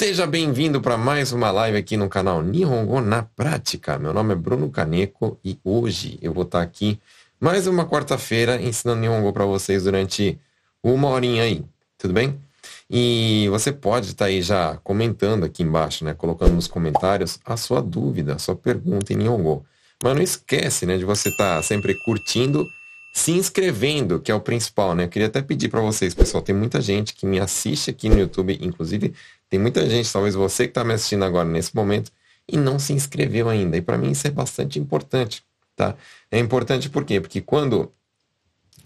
Seja bem-vindo para mais uma live aqui no canal Nihongo na Prática. Meu nome é Bruno Caneco e hoje eu vou estar aqui mais uma quarta-feira ensinando Nihongo para vocês durante uma horinha aí, tudo bem? E você pode estar aí já comentando aqui embaixo, né, colocando nos comentários a sua dúvida, a sua pergunta em Nihongo. Mas não esquece, né, de você estar sempre curtindo se inscrevendo, que é o principal, né? Eu queria até pedir para vocês, pessoal, tem muita gente que me assiste aqui no YouTube, inclusive tem muita gente, talvez você que está me assistindo agora nesse momento, e não se inscreveu ainda. E para mim isso é bastante importante, tá? É importante por quê? Porque quando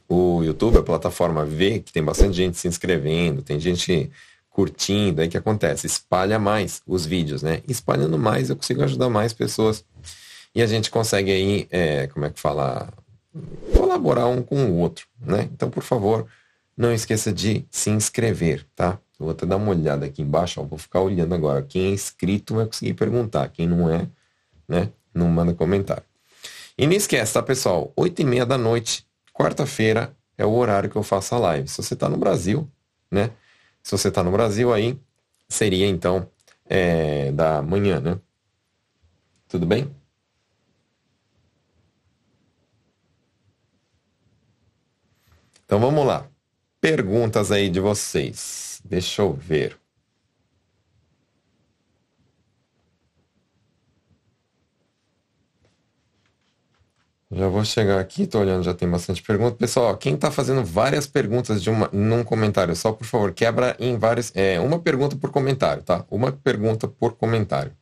o YouTube, a plataforma, vê que tem bastante gente se inscrevendo, tem gente curtindo, aí que acontece? Espalha mais os vídeos, né? Espalhando mais, eu consigo ajudar mais pessoas. E a gente consegue aí, é, como é que fala? colaborar um com o outro, né? Então, por favor, não esqueça de se inscrever, tá? Eu vou até dar uma olhada aqui embaixo, ó, vou ficar olhando agora. Quem é inscrito vai conseguir perguntar. Quem não é, né? Não manda comentário. E não esquece, tá, pessoal? Oito e meia da noite, quarta-feira, é o horário que eu faço a live. Se você está no Brasil, né? Se você está no Brasil aí, seria então é, da manhã, né? Tudo bem? Então vamos lá. Perguntas aí de vocês. Deixa eu ver. Já vou chegar aqui, tô olhando, já tem bastante pergunta. Pessoal, quem está fazendo várias perguntas de uma, num comentário, só por favor, quebra em vários. É, uma pergunta por comentário, tá? Uma pergunta por comentário.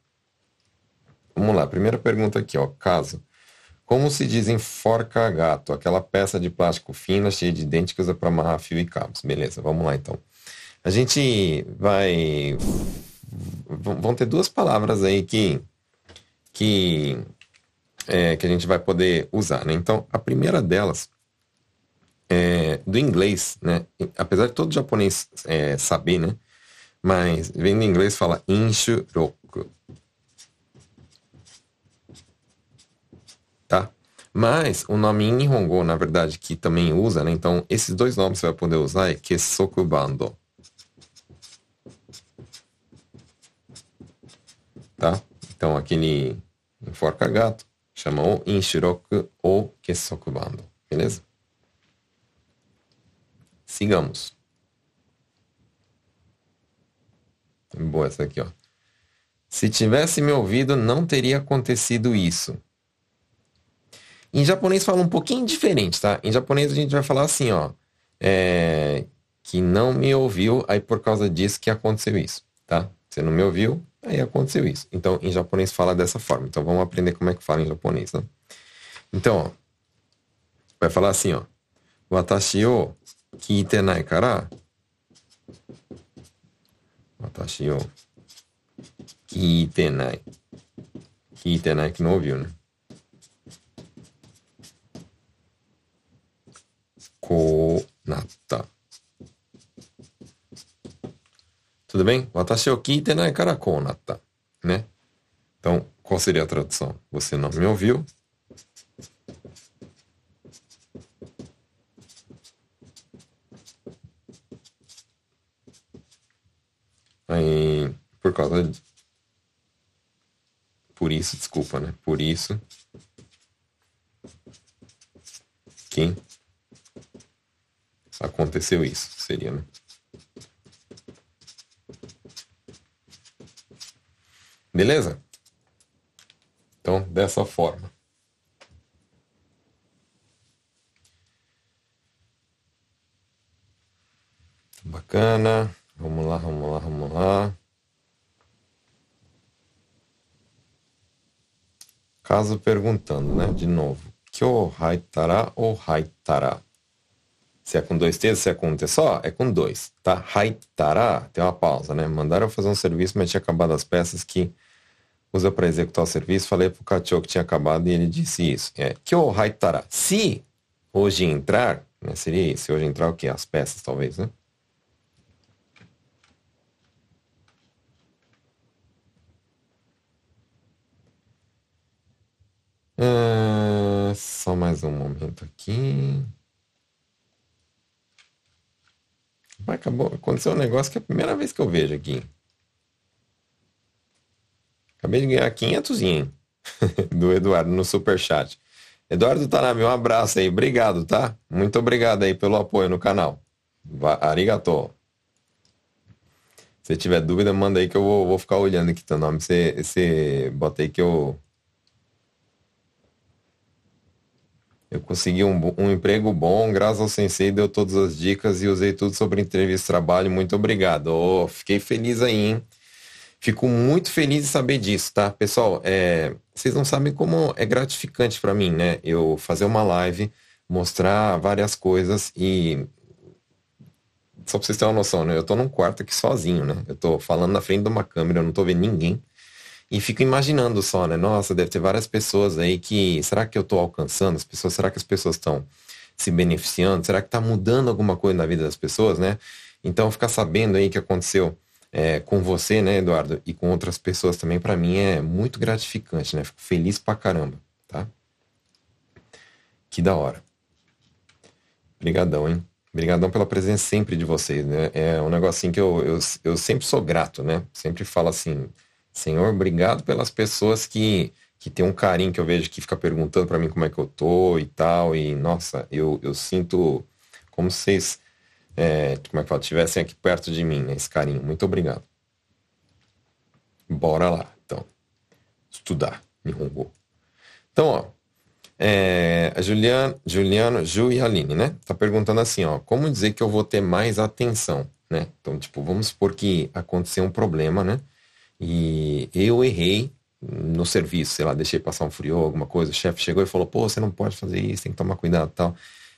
Vamos lá, primeira pergunta aqui, ó. Caso. Como se diz enforca gato? Aquela peça de plástico fina, cheia de dente que usa para amarrar fio e cabos. Beleza, vamos lá então. A gente vai. Vão ter duas palavras aí que. que, é, que a gente vai poder usar, né? Então, a primeira delas é do inglês, né? Apesar de todo japonês é, saber, né? Mas vem do inglês fala inshuroku. Mas o nome em Nihongo, na verdade, que também usa, né? Então, esses dois nomes você vai poder usar é Kesokubando. Tá? Então, aquele enforca gato chama o Inshiroku ou Kesokubando. Beleza? Sigamos. Boa essa aqui, ó. Se tivesse me ouvido, não teria acontecido isso. Em japonês fala um pouquinho diferente, tá? Em japonês a gente vai falar assim, ó. É, que não me ouviu, aí por causa disso que aconteceu isso, tá? Você não me ouviu, aí aconteceu isso. Então, em japonês fala dessa forma. Então, vamos aprender como é que fala em japonês, né? Então, ó, vai falar assim, ó. Watashi o kiite nai kara. Watashi o kiite nai. Kiite nai que não ouviu, né? Nata. Tudo bem? Watashi o kite nai kara kou nata. Né? Então, qual seria a tradução? Você não me ouviu. Aí, por causa de... Por isso, desculpa, né? Por isso que aconteceu isso, seria, né? Beleza? Então, dessa forma. Bacana. Vamos lá, vamos lá, vamos lá. Caso perguntando, né? De novo. Kyo haitara ou haitara? Se é com dois T's, se é com um T só, é com dois, tá? Haitara, tem uma pausa, né? Mandaram eu fazer um serviço, mas tinha acabado as peças que usa para executar o serviço. Falei pro Kachio que tinha acabado e ele disse isso. É, Kyo haitara. Se hoje entrar, né? Seria se hoje entrar o quê? As peças, talvez, né? É, só mais um momento aqui. Mas acabou, aconteceu um negócio que é a primeira vez que eu vejo aqui. Acabei de ganhar 500 ien do Eduardo no superchat. Eduardo Tanami, um abraço aí. Obrigado, tá? Muito obrigado aí pelo apoio no canal. Arigato. Se tiver dúvida, manda aí que eu vou, vou ficar olhando aqui teu nome. Você, você bota aí que eu. Eu consegui um, um emprego bom, graças ao Sensei, deu todas as dicas e usei tudo sobre entrevista de trabalho. Muito obrigado. Oh, fiquei feliz aí, hein? Fico muito feliz de saber disso, tá? Pessoal, é, vocês não sabem como é gratificante para mim, né? Eu fazer uma live, mostrar várias coisas e só pra vocês terem uma noção, né? Eu tô num quarto aqui sozinho, né? Eu tô falando na frente de uma câmera, eu não tô vendo ninguém. E fico imaginando só, né? Nossa, deve ter várias pessoas aí que. Será que eu tô alcançando as pessoas? Será que as pessoas estão se beneficiando? Será que tá mudando alguma coisa na vida das pessoas, né? Então, ficar sabendo aí que aconteceu é, com você, né, Eduardo, e com outras pessoas também, para mim é muito gratificante, né? Fico feliz pra caramba, tá? Que da hora. Obrigadão, hein? Obrigadão pela presença sempre de vocês, né? É um negocinho que eu, eu, eu sempre sou grato, né? Sempre falo assim, Senhor, obrigado pelas pessoas que, que tem um carinho que eu vejo que fica perguntando para mim como é que eu tô e tal. E, nossa, eu, eu sinto como vocês, é, como é que fala, estivessem aqui perto de mim, né? Esse carinho. Muito obrigado. Bora lá, então. Estudar, Nihongo. Então, ó, é, a Juliano, Juliano, Ju e Aline, né? Tá perguntando assim, ó, como dizer que eu vou ter mais atenção, né? Então, tipo, vamos supor que aconteceu um problema, né? E eu errei no serviço, sei lá, deixei passar um frio, alguma coisa, o chefe chegou e falou, pô, você não pode fazer isso, tem que tomar cuidado tal.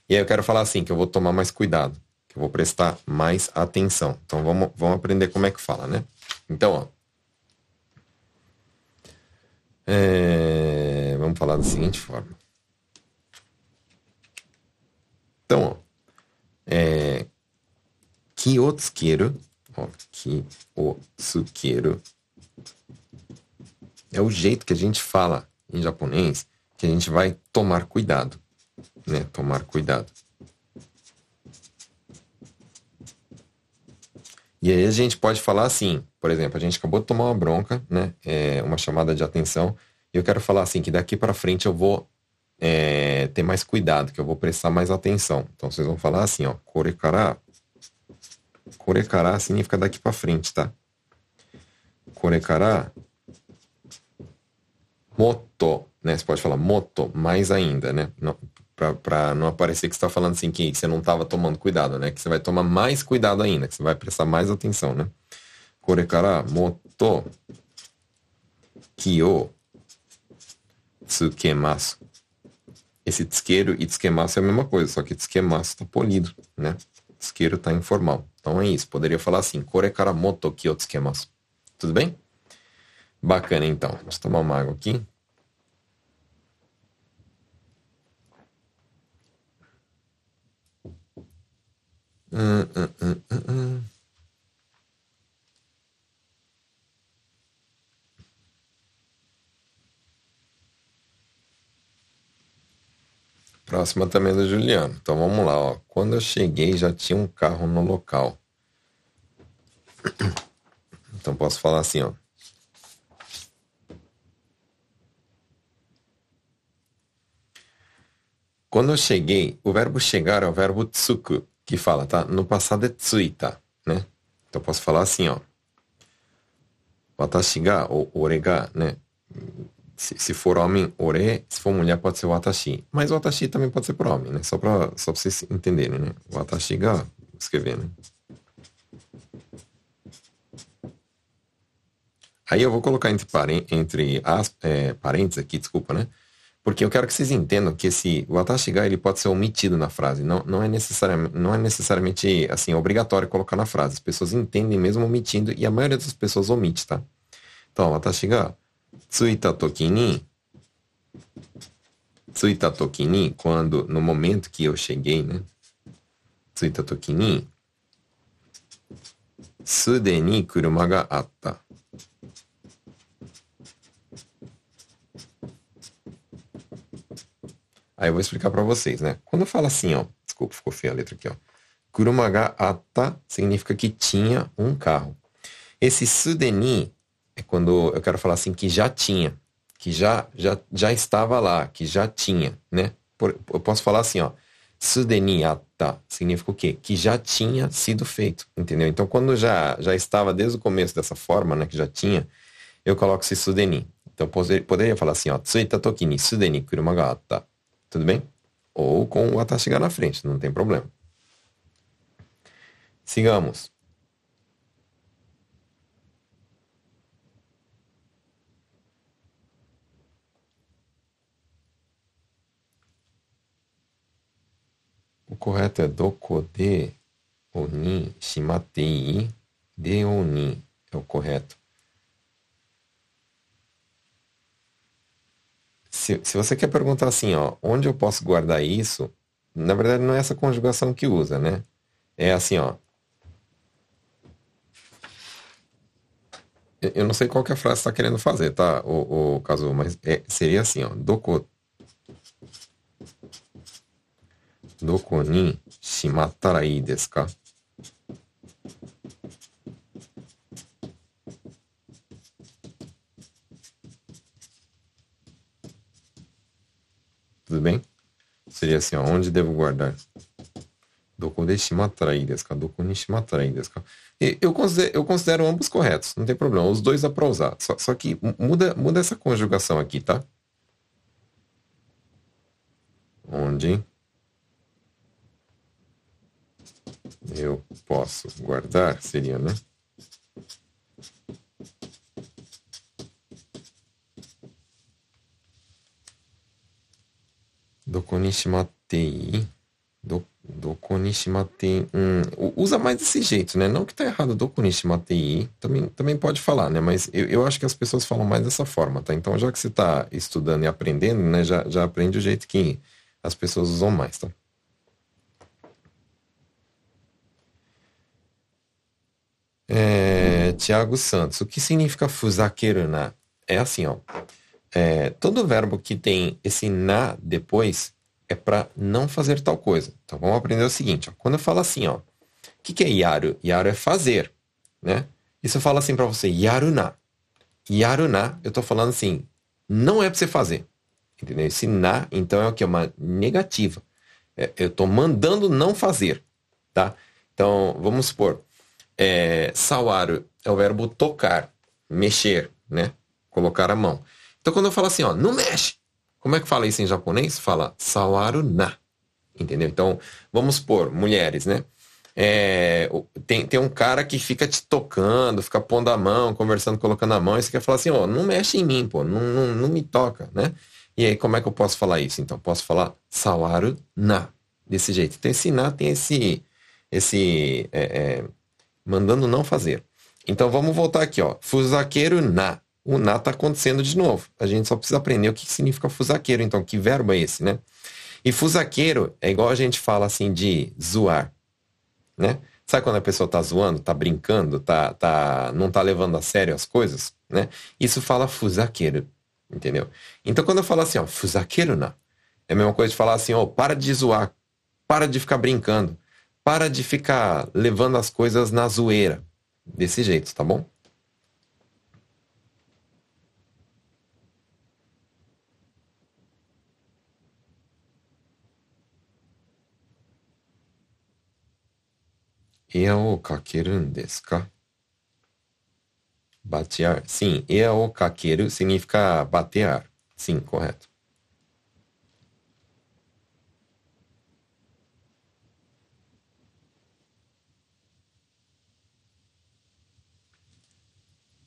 E aí eu quero falar assim, que eu vou tomar mais cuidado, que eu vou prestar mais atenção. Então vamos, vamos aprender como é que fala, né? Então, ó. É, vamos falar da seguinte forma. Então, ó, é, Kiyotsukeru, ó, Kiyotsukeru, é o jeito que a gente fala em japonês, que a gente vai tomar cuidado, né? Tomar cuidado. E aí a gente pode falar assim, por exemplo, a gente acabou de tomar uma bronca, né? É uma chamada de atenção, e eu quero falar assim que daqui para frente eu vou é, ter mais cuidado, que eu vou prestar mais atenção. Então vocês vão falar assim, ó, korekara. Korekara significa daqui para frente, tá? Korekara moto, né? Você pode falar moto, mais ainda, né? Para não aparecer que você está falando assim que você não estava tomando cuidado, né? Que você vai tomar mais cuidado ainda, que você vai prestar mais atenção, né? Korekara moto kyo tsukemasu. Esse tsqueiro e tsquemaço é a mesma coisa, só que tsquemaço está polido, né? Tsqueiro está informal. Então é isso. Poderia falar assim, korekaramoto kyo tsquemaço. Tudo bem? Bacana, então. Vamos tomar uma água aqui. Próxima também é do Juliano. Então vamos lá, ó. Quando eu cheguei já tinha um carro no local. Então posso falar assim, ó. Quando eu cheguei, o verbo chegar é o verbo tsuku, que fala, tá? No passado é tsuita, né? Então posso falar assim, ó. Watashi ga, ou ore ga, né? Se, se, for homem, ore. Se for mulher, pode ser watashi. Mas watashi também pode ser para homem, né? Só para só pra vocês entenderem, né? Watashi ga, escrever, né? Aí eu vou colocar entre, entre as, é, parênteses aqui, desculpa, né? Porque eu quero que vocês entendam que esse watashiga ele pode ser omitido na frase. Não, não, é, necessariamente, não é necessariamente assim obrigatório colocar na frase. As pessoas entendem mesmo omitindo e a maioria das pessoas omite, tá? Então, watashiga tsuita toki ni tsuita toki ni quando no momento que eu cheguei, né? Tsuita toki ni sude ni kuruma ga atta. Aí eu vou explicar para vocês, né? Quando eu falo assim, ó, desculpa, ficou feia a letra aqui, ó. Kurumaga ata significa que tinha um carro. Esse sudeni é quando eu quero falar assim que já tinha, que já já já estava lá, que já tinha, né? Por, eu posso falar assim, ó, sudeni atta significa o quê? Que já tinha sido feito, entendeu? Então quando já já estava desde o começo dessa forma, né, que já tinha, eu coloco esse sudeni. Então poderia falar assim, ó, tsuita toki ni sudeni kuruma ga atta. Tudo bem? Ou com o atashi ga na frente, não tem problema. Sigamos. O correto é doko de oni shimatei de oni é o correto. Se, se você quer perguntar assim, ó, onde eu posso guardar isso, na verdade não é essa conjugação que usa, né? É assim, ó. Eu não sei qual que a frase está querendo fazer, tá, o, o caso, mas é, seria assim, ó. Doko, doko ni desu ka? Tudo bem? Seria assim, ó, onde devo guardar? Doko de shimattara ii desu ka? Doko ni ka? Eu considero, eu considero ambos corretos, não tem problema. Os dois dá para usar. Só, só que muda, muda essa conjugação aqui, tá? Onde eu posso guardar, seria, né? Doko ni shimattei do, doko ni shimatei. Hum, usa mais desse jeito, né? Não que tá errado doko ni shimatei. Também, também pode falar, né? Mas eu, eu acho que as pessoas falam mais dessa forma, tá? Então, já que você tá estudando e aprendendo, né? Já, já aprende o jeito que as pessoas usam mais, tá? É, Tiago Santos, o que significa fuzakeru na? É assim, ó. É, todo verbo que tem esse na depois é para não fazer tal coisa. Então vamos aprender o seguinte, ó. quando eu falo assim, ó, o que, que é yaru? Yaru é fazer, né? E se eu falo assim para você, yaruna, yaruna, eu estou falando assim, não é para você fazer, entendeu? Esse na, então é o que? Uma negativa. É, eu estou mandando não fazer, tá? Então, vamos supor, é, sawaru é o verbo tocar, mexer, né? Colocar a mão. Então, quando eu falo assim, ó, não mexe, como é que fala isso em japonês? Fala sawaru na. Entendeu? Então, vamos supor, mulheres, né? É, tem, tem um cara que fica te tocando, fica pondo a mão, conversando, colocando a mão, e você quer falar assim, ó, não mexe em mim, pô, não, não, não me toca, né? E aí, como é que eu posso falar isso? Então, posso falar sawaru na, desse jeito. Então, esse na tem esse, esse é, é, mandando não fazer. Então, vamos voltar aqui, ó. Fuzakeru na o na está acontecendo de novo. A gente só precisa aprender o que significa fusaqueiro, então, que verbo é esse, né? E fusaqueiro é igual a gente fala assim de zoar, né? Sabe quando a pessoa tá zoando, tá brincando, tá, tá, não tá levando a sério as coisas, né? Isso fala fusaqueiro, entendeu? Então, quando eu falo assim, ó, fusaqueiro na, é a mesma coisa de falar assim, ó, para de zoar, para de ficar brincando, para de ficar levando as coisas na zoeira. Desse jeito, tá bom? Batear. Sim, ea o kakeru significa batear. Sim, correto.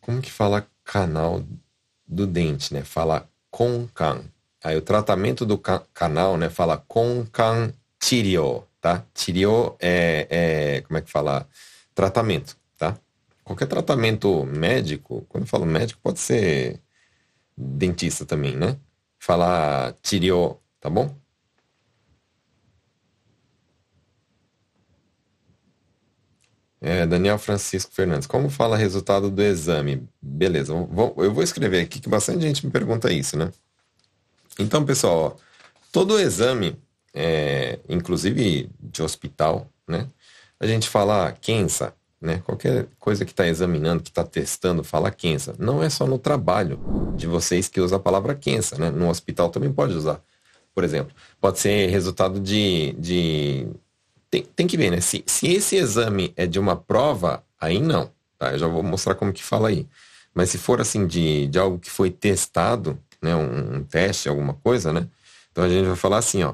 Como que fala canal do dente, né? Fala konkan. Aí o tratamento do ca canal, né? Fala konkan chirio tá? Tirio é, é, como é que fala? Tratamento, tá? Qualquer tratamento médico, quando eu falo médico, pode ser dentista também, né? Falar tirio, tá bom? É, Daniel Francisco Fernandes, como fala resultado do exame? Beleza, eu vou escrever aqui que bastante gente me pergunta isso, né? Então, pessoal, ó, todo exame é, inclusive de hospital, né? A gente fala Kensa, né? Qualquer coisa que está examinando, que está testando, fala Kensa. Não é só no trabalho de vocês que usa a palavra Kensa, né? No hospital também pode usar. Por exemplo, pode ser resultado de. de... Tem, tem que ver, né? Se, se esse exame é de uma prova, aí não. Tá? Eu já vou mostrar como que fala aí. Mas se for assim de, de algo que foi testado, né? Um, um teste, alguma coisa, né? Então a gente vai falar assim, ó.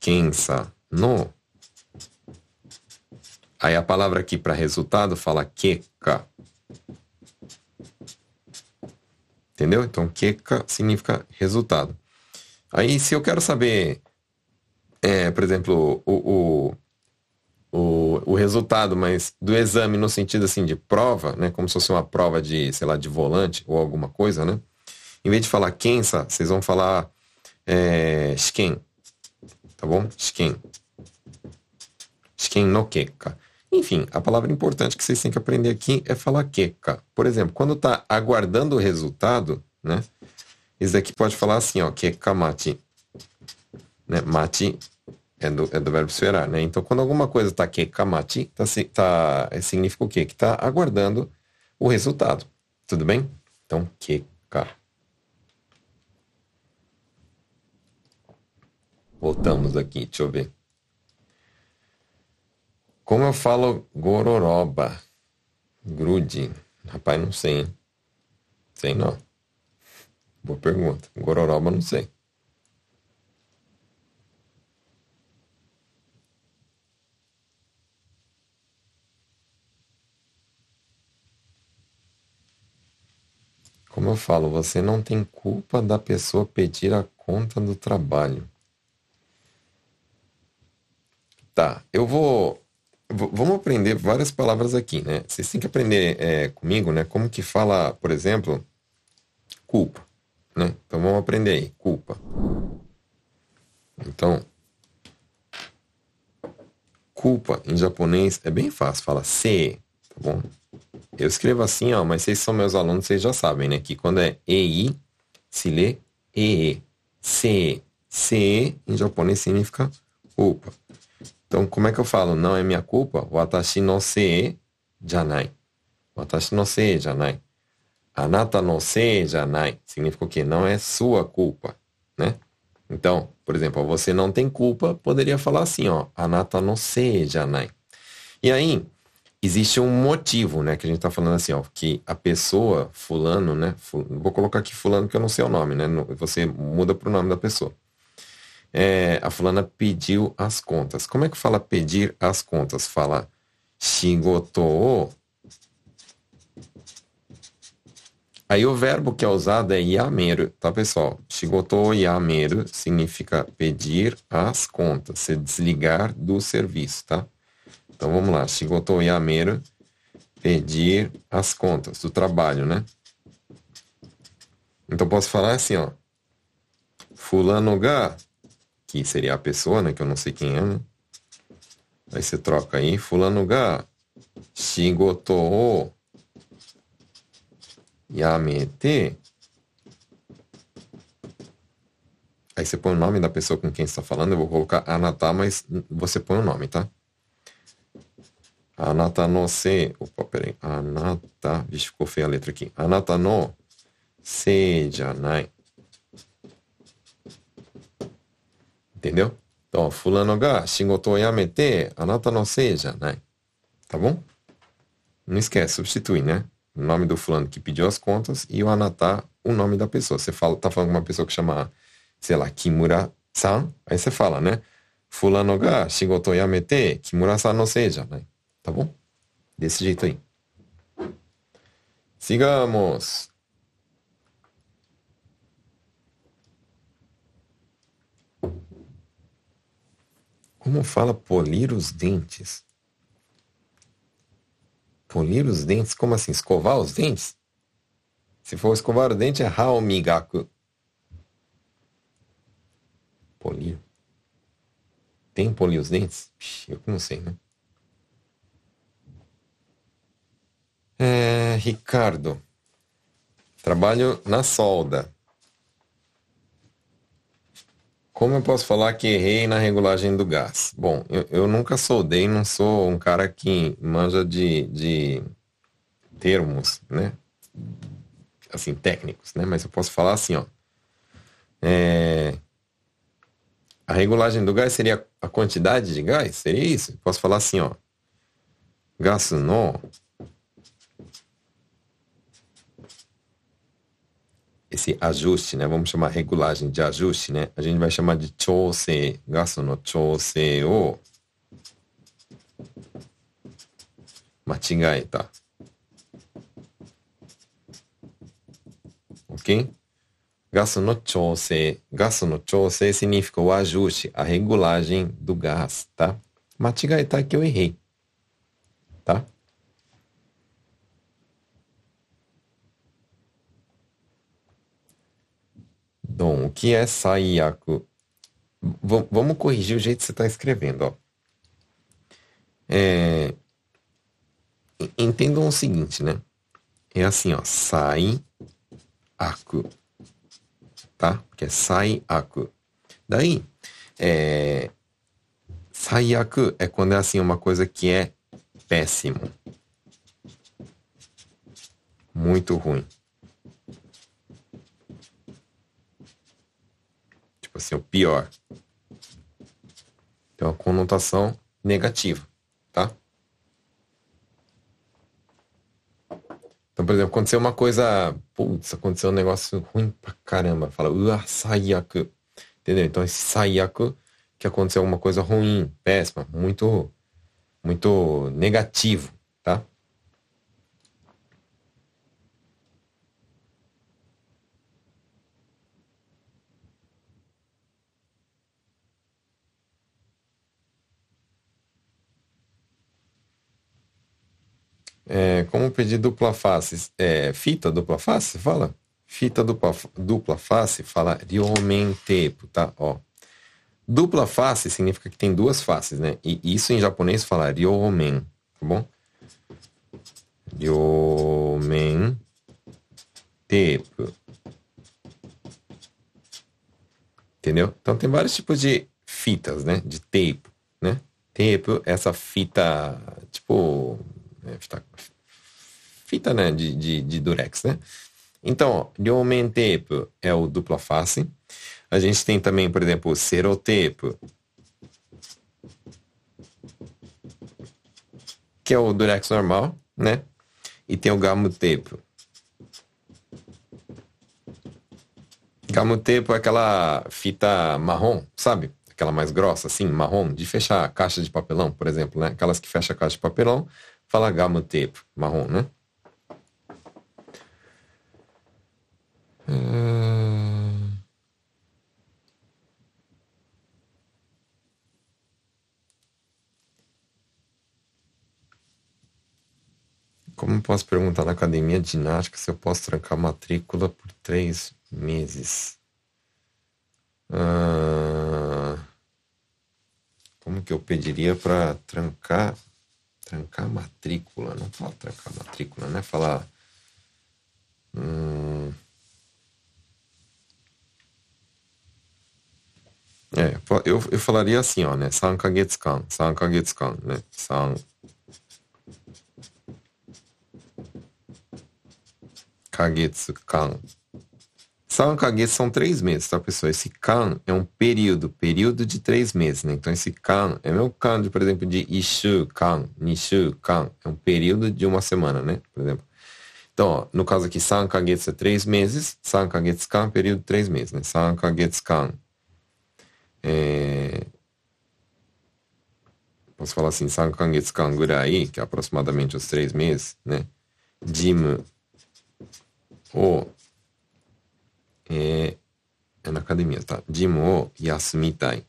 Kensa no Aí a palavra aqui para resultado fala queca. Entendeu? Então, queca significa resultado. Aí, se eu quero saber, é, por exemplo, o, o, o, o, resultado, mas do exame no sentido assim de prova, né? Como se fosse uma prova de, sei lá, de volante ou alguma coisa, né? Em vez de falar kensa, vocês vão falar é. Tá bom? Shiken. Shiken no keka. Enfim, a palavra importante que vocês têm que aprender aqui é falar queca. Por exemplo, quando está aguardando o resultado, né? Isso daqui pode falar assim, ó, queca mati. Né? Mati é do, é do verbo esperar, né? Então, quando alguma coisa está queca mati, tá, tá, é, significa o quê? Que está aguardando o resultado. Tudo bem? Então, queca. Voltamos aqui, deixa eu ver. Como eu falo gororoba? Grude. Rapaz, não sei, hein? Sei não. Boa pergunta. Gororoba, não sei. Como eu falo, você não tem culpa da pessoa pedir a conta do trabalho. Tá, eu vou vamos aprender várias palavras aqui, né? Vocês têm que aprender é, comigo, né? Como que fala, por exemplo, culpa, né? Então vamos aprender aí, culpa. Então, culpa em japonês é bem fácil, fala se, tá bom? Eu escrevo assim, ó, mas vocês são meus alunos, vocês já sabem, né? Que quando é ei, se lê e, se, se em japonês significa culpa. Então, como é que eu falo? Não é minha culpa? Watashi no se janai. Watashi no se janai. Anata no se janai. Significa o quê? Não é sua culpa, né? Então, por exemplo, você não tem culpa, poderia falar assim, ó. Anata no se janai. E aí, existe um motivo, né? Que a gente tá falando assim, ó. Que a pessoa, fulano, né? Vou colocar aqui fulano que eu não sei o nome, né? Você muda pro nome da pessoa é, a fulana pediu as contas. Como é que fala pedir as contas? Fala shigoto Aí o verbo que é usado é yameru, tá pessoal? Shigoto yameru significa pedir as contas, se desligar do serviço, tá? Então vamos lá, shigoto yameru, pedir as contas do trabalho, né? Então posso falar assim, ó. Fulano ga que seria a pessoa, né? Que eu não sei quem é, né? Aí você troca aí, fulano ga shigoto o yamete. Aí você põe o nome da pessoa com quem está falando. Eu vou colocar anata, mas você põe o nome, tá? Anata no se. Opa, peraí. Anata. Vixe, ficou feia a letra aqui. Anata no se janai. Entendeu? Então, fulano ga shigoto yamete anata no sei janai. Tá bom? Não esquece, substitui, né? O nome do fulano que pediu as contas e o anata, o nome da pessoa. Você fala, tá falando com uma pessoa que chama, sei lá, Kimura-san, aí você fala, né? Fulano ga shigoto yamete Kimura-san no sei janai. Tá bom? Desse jeito aí. Sigamos. Como fala polir os dentes? Polir os dentes? Como assim? Escovar os dentes? Se for escovar o dente, é haomigaku. Polir. Tem polir os dentes? Eu não sei, né? É, Ricardo. Trabalho na solda. Como eu posso falar que errei na regulagem do gás? Bom, eu, eu nunca soldei, não sou um cara que manja de, de termos, né? Assim, técnicos, né? Mas eu posso falar assim, ó. É... A regulagem do gás seria a quantidade de gás? Seria isso? Posso falar assim, ó. Gás no esse ajuste, né? Vamos chamar regulagem de ajuste, né? A gente vai chamar de chose, gasto no chose o machigaeta. Ok? Gasto no chose, gasto no chose significa o ajuste, a regulagem do gás, tá? Machigaeta é que eu errei, tá? Dom, o que é saiyaku? V vamos corrigir o jeito que você está escrevendo, ó. É... Entendam o seguinte, né? É assim, ó. Sai aku. Tá? Que é sai aku. Daí, é... Saiyaku é quando é assim uma coisa que é péssimo. Muito ruim. Tipo assim, o pior. Tem uma conotação negativa, tá? Então, por exemplo, aconteceu uma coisa, putz, aconteceu um negócio ruim pra caramba. Fala, ua. Entendeu? Então, esse saiyaku, que aconteceu alguma coisa ruim, péssima, muito, muito negativo, É, como pedir dupla face? É, fita dupla face? Fala. Fita dupla, dupla face fala ryomen tepu, tá? Ó. Dupla face significa que tem duas faces, né? E isso em japonês fala ryomen, tá bom? Ryomen tepu. Entendeu? Então tem vários tipos de fitas, né? De tape, né? Tape, essa fita, tipo né? Fita, fita né? de, de, de durex, né? Então, ryomen tape é o dupla face. A gente tem também, por exemplo, o serotape, que é o durex normal, né? E tem o gamu tape. Gamu tape é aquela fita marrom, sabe? Aquela mais grossa, assim, marrom, de fechar caixa de papelão, por exemplo, né? Aquelas que fecham a caixa de papelão, Fala gama tape, marrom, né? Hum... Como posso perguntar na academia de ginástica se eu posso trancar matrícula por três meses? Ah, como que eu pediria para trancar Trancar matrícula. Não fala trancar matrícula, né? Falar. Hum... É, eu, eu falaria assim, ó, né? 3ヶ月間、3ヶ月間, né? 3ヶ月間 Sankages são três meses, tá, pessoal? Esse kan é um período, período de três meses, né? Então, esse kan é meu kan, de, por exemplo, de ishu kan, nishu kan. É um período de uma semana, né? Por exemplo. Então, ó, no caso aqui, sankages é três meses, sankages kan, período de três meses, né? Sankages kan. É... Posso falar assim, sankages kan gurai, que é aproximadamente os três meses, né? Jimu o えー、なacademia, tá? ジムを休みたい。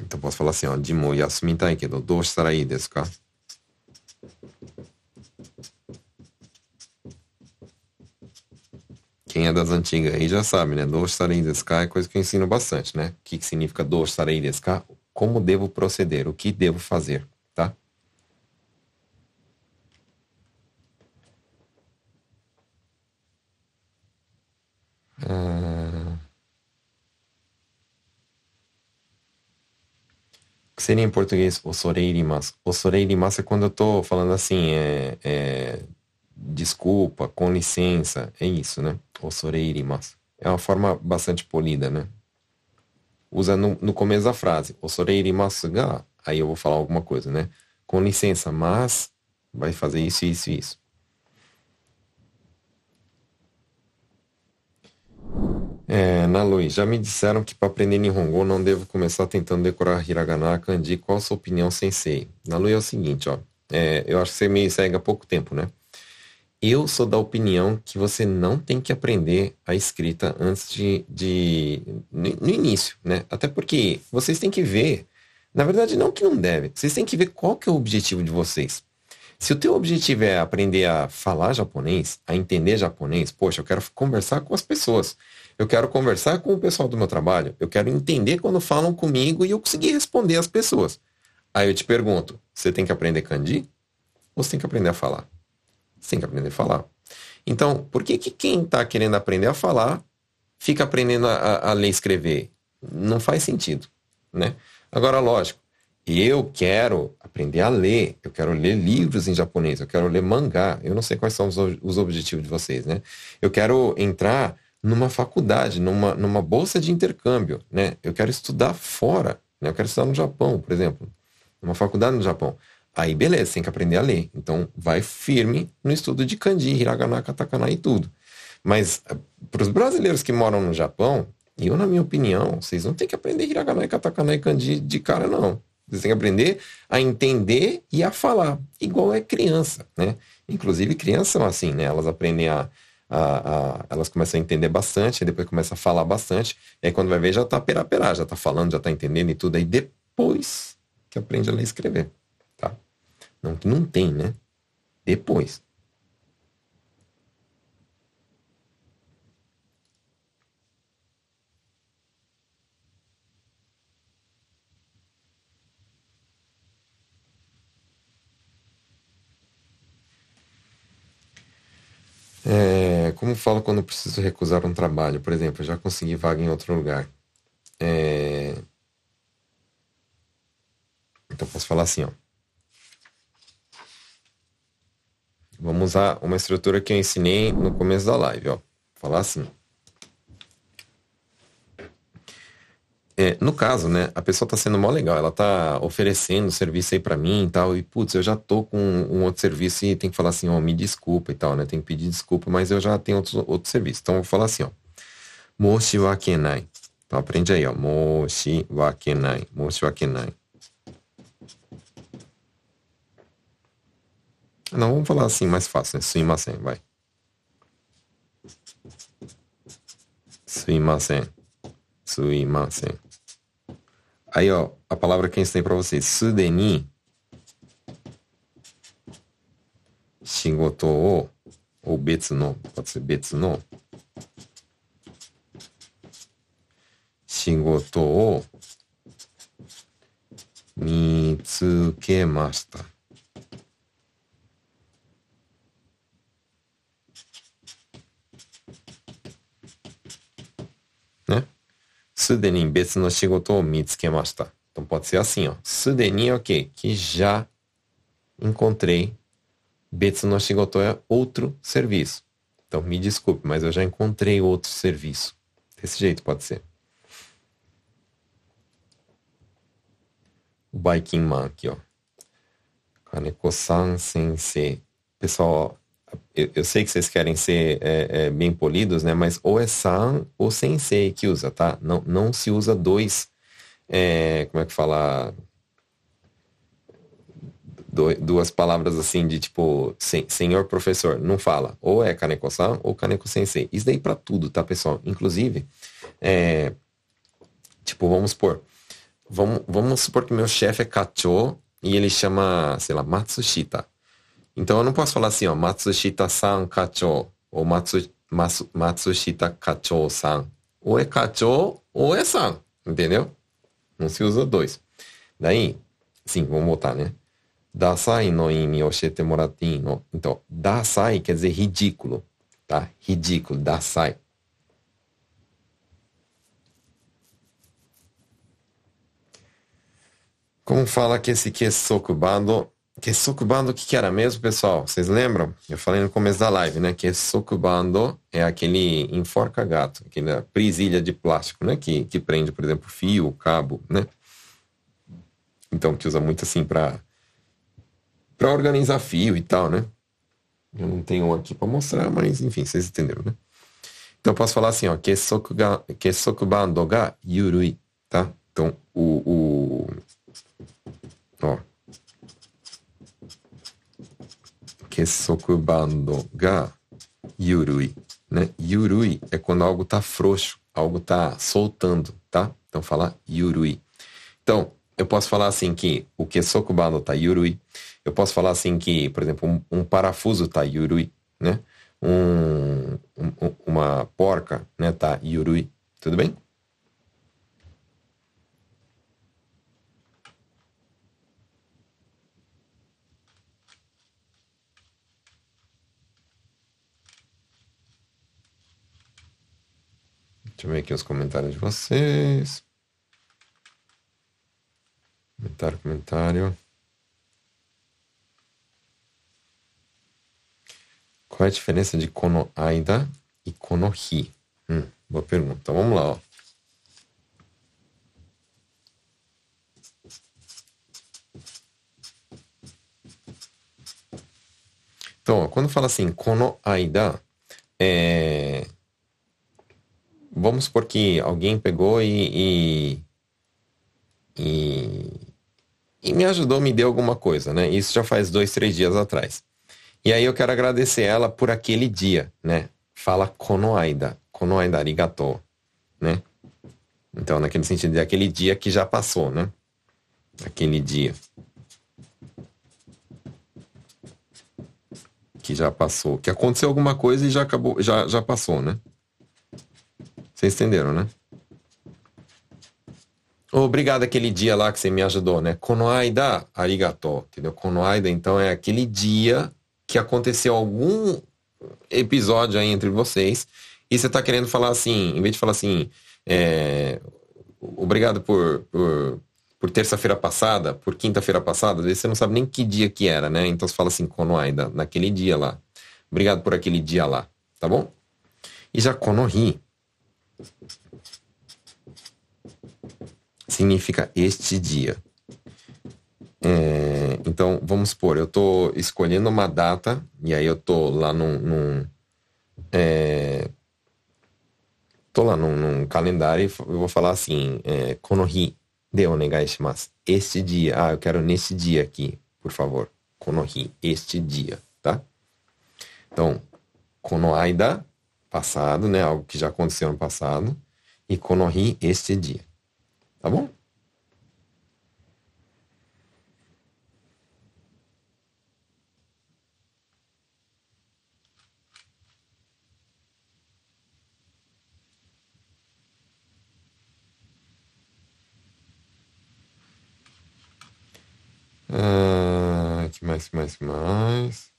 Então posso falar assim, ó, ジムを休みたいけど、どうしたらいいですか Quem é das antigas aí já sabe, né? Do estarei desca é coisa que eu ensino bastante, né? O que, que significa do estarei desca? Como devo proceder? O que devo fazer? Tá? Ah... que seria em português osoreirimas? Osoreirimas é quando eu tô falando assim, é, é, desculpa, com licença, é isso, né? Osoreirimasu. É uma forma bastante polida, né? Usa no, no começo da frase, osoreirimasu ga, aí eu vou falar alguma coisa, né? Com licença, mas vai fazer isso, isso e isso. É, na Luiz, já me disseram que para aprender Nihongo não devo começar tentando decorar Hiragana, Kanji. Qual a sua opinião, sensei? Na Luiz é o seguinte, ó. É, eu acho que você me segue há pouco tempo, né? Eu sou da opinião que você não tem que aprender a escrita antes de, de no início, né? Até porque vocês têm que ver, na verdade não que não deve, vocês têm que ver qual que é o objetivo de vocês. Se o teu objetivo é aprender a falar japonês, a entender japonês, poxa, eu quero conversar com as pessoas. Eu quero conversar com o pessoal do meu trabalho. Eu quero entender quando falam comigo e eu conseguir responder às pessoas. Aí eu te pergunto, você tem que aprender kanji? Ou você tem que aprender a falar? Tem que aprender a falar. Então, por que, que quem está querendo aprender a falar fica aprendendo a, a, ler e escrever? Não faz sentido, né? Agora, lógico, eu quero aprender a ler, eu quero ler livros em japonês, eu quero ler mangá. Eu não sei quais são os, os objetivos de vocês, né? Eu quero entrar numa faculdade, numa, numa bolsa de intercâmbio, né? Eu quero estudar fora, né? Eu quero estudar no Japão, por exemplo, numa faculdade no Japão. Aí, beleza, tem que aprender a ler. Então, vai firme no estudo de kanji, hiragana, katakana e tudo. Mas, eh, para os brasileiros que moram no Japão, eu, na minha opinião, vocês não têm que aprender hiragana, katakana e kanji de cara, não. Vocês têm que aprender a entender e a falar, igual é criança, né? Inclusive, crianças são assim, né? Elas aprendem a a, a, elas começam a entender bastante, depois começa a falar bastante, e aí quando vai ver já tá perá-perá, já tá falando, já tá entendendo e tudo, aí depois que aprende a ler e escrever? Não que não tem, né? Depois. É, como falo quando preciso recusar um trabalho? Por exemplo, já consegui vaga em outro lugar. É, então posso falar assim, ó. Vamos usar uma estrutura que eu ensinei no começo da live, ó. Falar assim. É, no caso, né, a pessoa tá sendo mó legal, ela tá oferecendo serviço aí para mim e tal, e putz, eu já tô com um outro serviço e tem que falar assim, ó, me desculpa e tal, né, tem que pedir desculpa, mas eu já tenho outro, outro serviço. Então eu vou falar assim, ó, moshi wa kenai. Então aprende aí, ó, moshi wa Não, vamos falar assim mais fácil, né, suimasen, vai. Suimasen, suimasen. Aí, ó, a palavra que eu ensinei para vocês. Sudeni. Shigoto o. Ou betsu no. Pode ser betsu no. Shigoto o. Mitsukemashita. Sudeni betsu no shigoto o mitsukemashita. Então pode ser assim, ó. Sudeni é o quê? Que já encontrei. Betsu no shigoto é outro serviço. Então me desculpe, mas eu já encontrei outro serviço. Desse jeito pode ser. O Baikin Man aqui, ó. Kaneko-san sensei. Pessoal, eu, eu, sei que vocês querem ser é, é, bem polidos, né? Mas ou é san ou sensei que usa, tá? Não, não se usa dois, é, como é que fala? Do, duas palavras assim de tipo, sen, senhor professor, não fala. Ou é kaneko-san ou kaneko-sensei. Isso daí para tudo, tá, pessoal? Inclusive, é, tipo, vamos supor, vamos, vamos supor que meu chefe é kacho e ele chama, sei lá, Matsushita. Então eu não posso falar assim, ó, Matsushita-san Kacho, ou Matsu, Matsu, Matsushita Kacho-san. Ou é Kacho, ou é san, entendeu? Não se usa dois. Daí, sim, vamos voltar, né? Dasai no imi oshete moratte no. Então, dasai quer dizer ridículo, tá? Ridículo, dasai. Como fala que esse Kesokubando Kesokubando, o que, que era mesmo, pessoal? Vocês lembram? Eu falei no começo da live, né? Kesokubando é aquele enforca-gato, aquela presilha de plástico, né? Que, que prende, por exemplo, fio, cabo, né? Então, que usa muito assim para para organizar fio e tal, né? Eu não tenho um aqui para mostrar, mas enfim, vocês entenderam, né? Então posso falar assim, ó, kesokubando ga yurui, tá? Então o, o ó, kesokubando ga yurui, né? Yurui é quando algo tá frouxo, algo tá soltando, tá? Então fala yurui. Então, eu posso falar assim que o kesokubando tá yurui. Eu posso falar assim que, por exemplo, um, um parafuso tá yurui, né? Um, um, uma porca, né, tá yurui. Tudo bem? Deixa eu ver aqui os comentários de vocês. Comentário, comentário. Qual é a diferença de kono aida e kono hi? Hum, boa pergunta. Então vamos lá, ó. Então, quando fala assim, kono aida, é... vamos supor que alguém pegou e, e, e e me ajudou, me deu alguma coisa, né? Isso já faz dois, três dias atrás. E aí eu quero agradecer ela por aquele dia, né? Fala konoaida, konoaida arigato, né? Então, naquele sentido de aquele dia que já passou, né? Aquele dia. Que já passou. Que aconteceu alguma coisa e já acabou, já, já passou, né? Vocês entenderam, né? Obrigado aquele dia lá que você me ajudou, né? Konoaida, arigato, entendeu? Konoaida, então, é aquele dia que aconteceu algum episódio aí entre vocês e você tá querendo falar assim, em vez de falar assim, é, obrigado por, por, por terça-feira passada, por quinta-feira passada, às vezes você não sabe nem que dia que era, né? Então você fala assim, konoaida, naquele dia lá. Obrigado por aquele dia lá, tá bom? E já konohi significa este dia. É, então, vamos supor, eu estou escolhendo uma data, e aí eu estou lá num. num é, tô lá num, num, calendário e eu vou falar assim, é, konohi de onegai. Este dia, ah, eu quero nesse dia aqui, por favor. Konohi, este dia, tá? Então, konoaida, passado, né? Algo que já aconteceu no passado. E konohi, este dia. Tá bom? Ah, mais, mais, mais?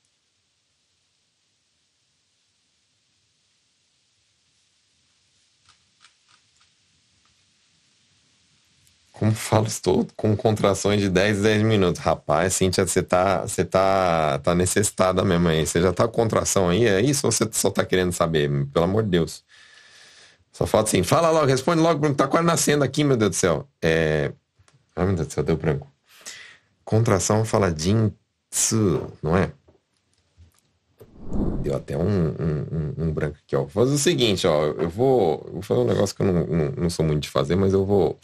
Como falo, estou com contrações de 10, 10 minutos. Rapaz, Cíntia, você tá, você tá, tá necessitada mesmo aí. Você já tá com contração aí? É isso ou você só tá querendo saber? Pelo amor de Deus. Só falta assim, fala logo, responde logo. Tá quase nascendo aqui, meu Deus do céu. É... Ai, meu Deus do céu, deu branco. Contração fala Jinsu, não é? Deu até um, um, um, um, branco aqui, ó. Vou fazer o seguinte, ó. Eu vou, vou fazer um negócio que eu não, não, não sou muito de fazer, mas eu vou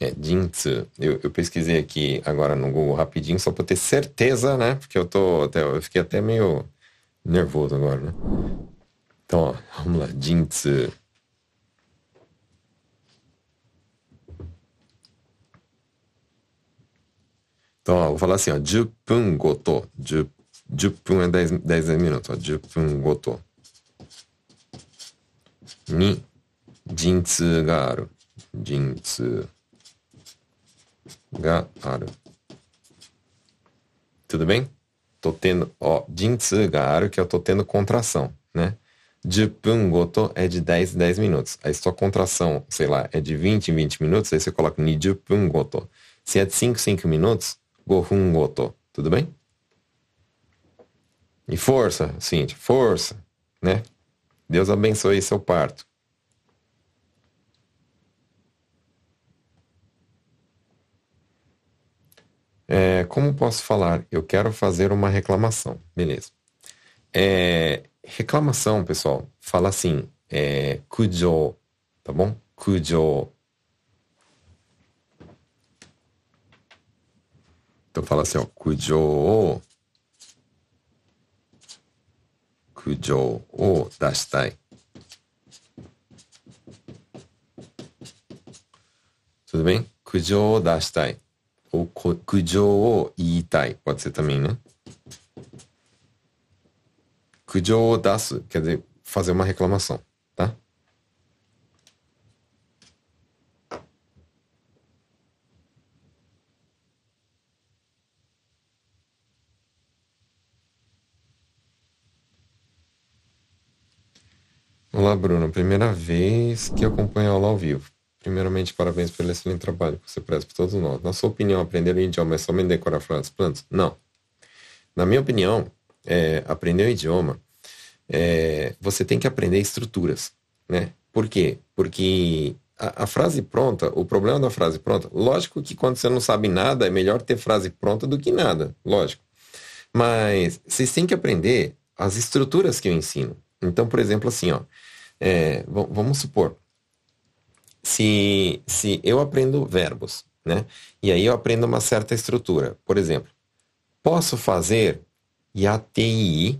É, Jintsu. Eu, eu, pesquisei aqui agora no Google rapidinho, só para ter certeza, né? Porque eu tô. Até, eu fiquei até meio nervoso agora, né? Então, ó, vamos lá. Jintsu. Então, ó, vou falar assim, ó. Jupun goto. Jupun é 10, 10 minutos, ó. Jupun goto. Ni. Jintsu ga aru. Jintsu garu. Tudo bem? Tô tendo, ó, jintsu garu, que eu tô tendo contração, né? Jipun goto é de 10 em 10 minutos. Aí sua contração, sei lá, é de 20 em 20 minutos, aí você coloca ni jipun goto. Se é de 5 em 5 minutos, gohun goto. Tudo bem? E força, seguinte, força, né? Deus abençoe seu parto. É, como posso falar? Eu quero fazer uma reclamação. Beleza. É, reclamação, pessoal, fala assim, é, kujo, tá bom? Kujo. Então fala assim, ó, kujo kujo o dashitai. Tudo bem? Kujo o dashitai. Ou kujo o iitai. Pode ser também, né? Kujo dasu quer dizer fazer uma reclamação, tá? Olá, Bruno. Primeira vez que acompanho aula ao vivo. Primeiramente, parabéns pelo excelente trabalho que você presta por todos nós. Na sua opinião, aprender o idioma é somente decorar frases plantas? Não. Na minha opinião, é, aprender o idioma, é, você tem que aprender estruturas, né? Por quê? Porque a, a, frase pronta, o problema da frase pronta, lógico que quando você não sabe nada, é melhor ter frase pronta do que nada, lógico. Mas vocês têm que aprender as estruturas que eu ensino. Então, por exemplo, assim, ó, é, vamos supor, se, se eu aprendo verbos, né? E aí eu aprendo uma certa estrutura. Por exemplo, posso fazer yati,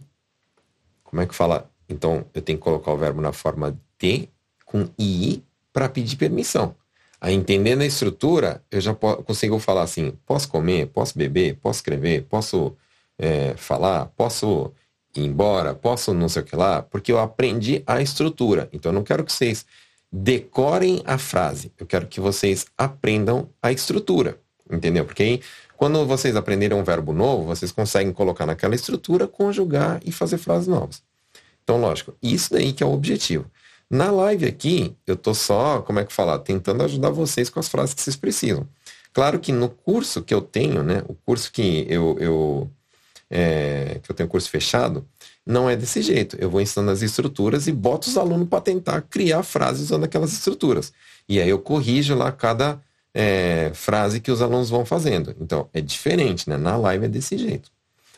como é que fala? Então, eu tenho que colocar o verbo na forma de com i para pedir permissão. Aí, entendendo a estrutura, eu já consigo falar assim: posso comer, posso beber, posso escrever, posso é, falar, posso ir embora, posso não sei o que lá, porque eu aprendi a estrutura. Então eu não quero que vocês decorem a frase, eu quero que vocês aprendam a estrutura. Entendeu? Porque aí, quando vocês aprenderem um verbo novo, vocês conseguem colocar naquela estrutura, conjugar e fazer frases novas. Então, lógico, isso daí que é o objetivo. Na live aqui, eu tô só, como é que falar, tentando ajudar vocês com as frases que vocês precisam. Claro que no curso que eu tenho, né, o curso que eu, eu é, que eu tenho curso fechado, não é desse jeito. Eu vou ensinando as estruturas e boto os alunos para tentar criar frases usando aquelas estruturas. E aí eu corrijo lá cada é, frase que os alunos vão fazendo. Então, é diferente, né? Na live é desse jeito.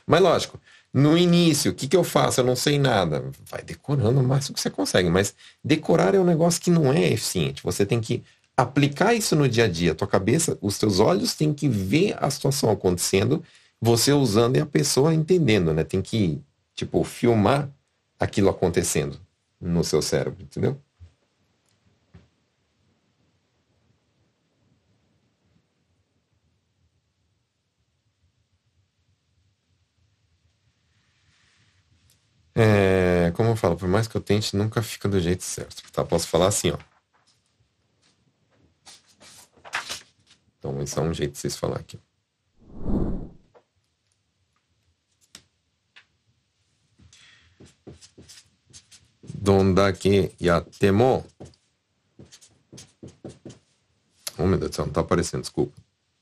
Mas lógico, no início, o que, que eu faço? Eu não sei nada. Vai decorando o máximo que você consegue. Mas decorar é um negócio que não é eficiente. Você tem que aplicar isso no dia a dia. Tua cabeça, os teus olhos têm que ver a situação acontecendo você usando e a pessoa entendendo, né? Tem que, tipo, filmar aquilo acontecendo no seu cérebro, entendeu? É, como eu falo, por mais que eu tente, nunca fica do jeito certo. Tá? Posso falar assim, ó. Então, esse é um jeito de vocês falar aqui. どんだけやっても、oh meu Deus do céu, não tá aparecendo, desculpa.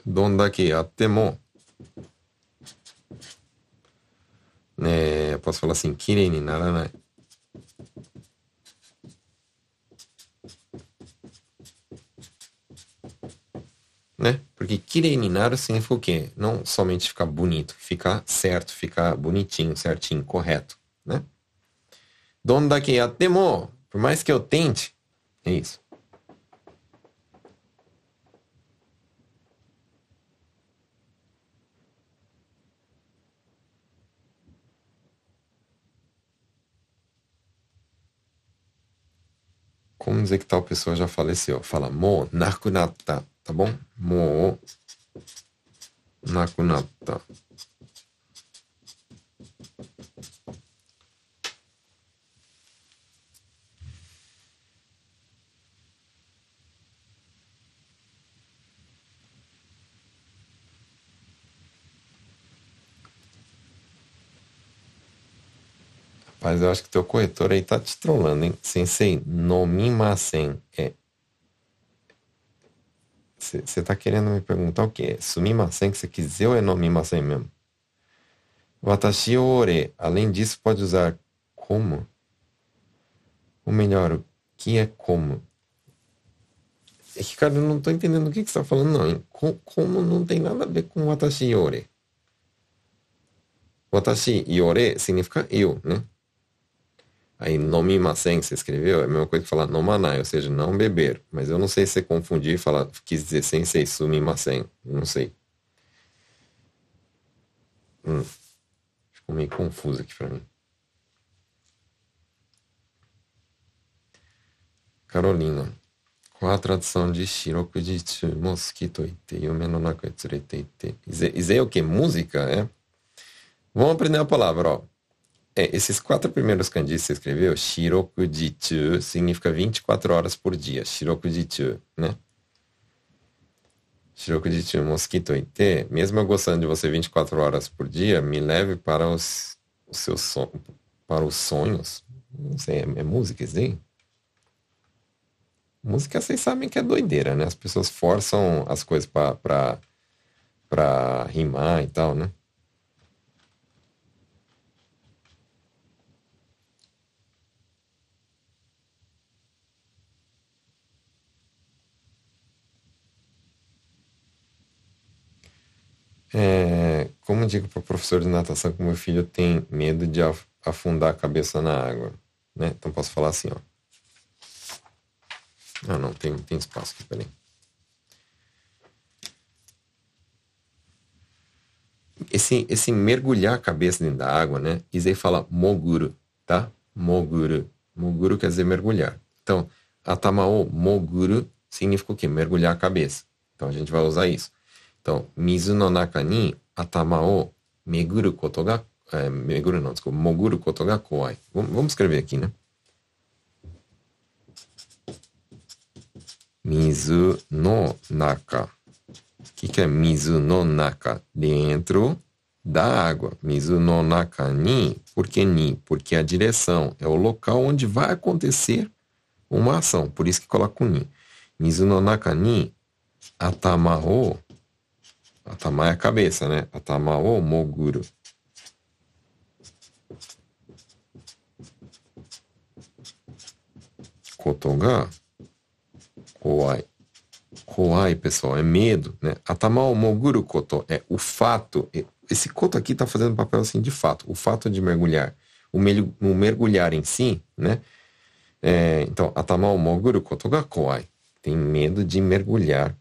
どんだけやっても、né, posso falar assim, 綺麗にならない。Né? Porque kirei significa o quê? Não somente ficar bonito, ficar certo, ficar bonitinho, certinho, correto, né? どんだけやっても、por mais que eu tente, é isso. Como dizer que tal pessoa já faleceu? Fala mo nakunata, tá bom? Mo nakunata. Mas eu acho que teu corretor aí tá te trollando, hein? Sensei, nomimasen é. Você tá querendo me perguntar o quê? Sumimasen que você quiser ou é nomimasen mesmo? Watashi ore. Além disso, pode usar como? Ou melhor, o que é como? É que, cara, eu não tô entendendo o que, que você tá falando, não. Como não tem nada a ver com watashi ore. Watashi yore significa eu, né? Aí, nomimasen, você escreveu, é a mesma coisa que falar nomanai, ou seja, não beber. Mas eu não sei se você confundir e falar, quis dizer sensei sumimasen. Não sei. Hum. Ficou meio confuso aqui pra mim. Carolina. Qual a tradução de Shiroku Jitsu Mosquito Ite Yume no? Isso é o que? Música, é? Vamos aprender a palavra, ó. É, esses quatro primeiros kanjis que você escreveu, Shirokujitsu, significa 24 horas por dia. Shirokujitsu, né? Shirokujitsu, mosquito ite, mesmo eu gostando de você 24 horas por dia, me leve para os, os seus sonhos, para os sonhos. Não sei, é, é música isso? Música vocês sabem que é doideira, né? As pessoas forçam as coisas para rimar e tal, né? É, como digo para o professor de natação que meu filho tem medo de afundar a cabeça na água, né? Então posso falar assim, ó. Ah, não, tem, tem espaço aqui, peraí. Esse, esse mergulhar a cabeça dentro da água, né? Isei fala moguro, tá? Moguro. Moguro quer dizer mergulhar. Então, atamao moguro significa o quê? Mergulhar a cabeça. Então a gente vai usar isso. Então, mizu no naka ni atama o meguru koto ga, é, meguru não, desculpa, moguru koto ga kowai. Vamos, vamos escrever aqui, né? Mizu no naka. O que, que é mizu no naka? Dentro da água. Mizu no naka ni. Por que ni? Porque a direção é o local onde vai acontecer uma ação. Por isso que coloca o ni. Mizu no atama é a cabeça, né? Atama o moguro. Koto ga kowai. Kowai, pessoal, é medo, né? Atama o moguro koto é o fato. Esse koto aqui está fazendo papel assim de fato. O fato de mergulhar. O, mergulhar em si, né? É, então, atama o moguro koto ga kowai. Tem medo de mergulhar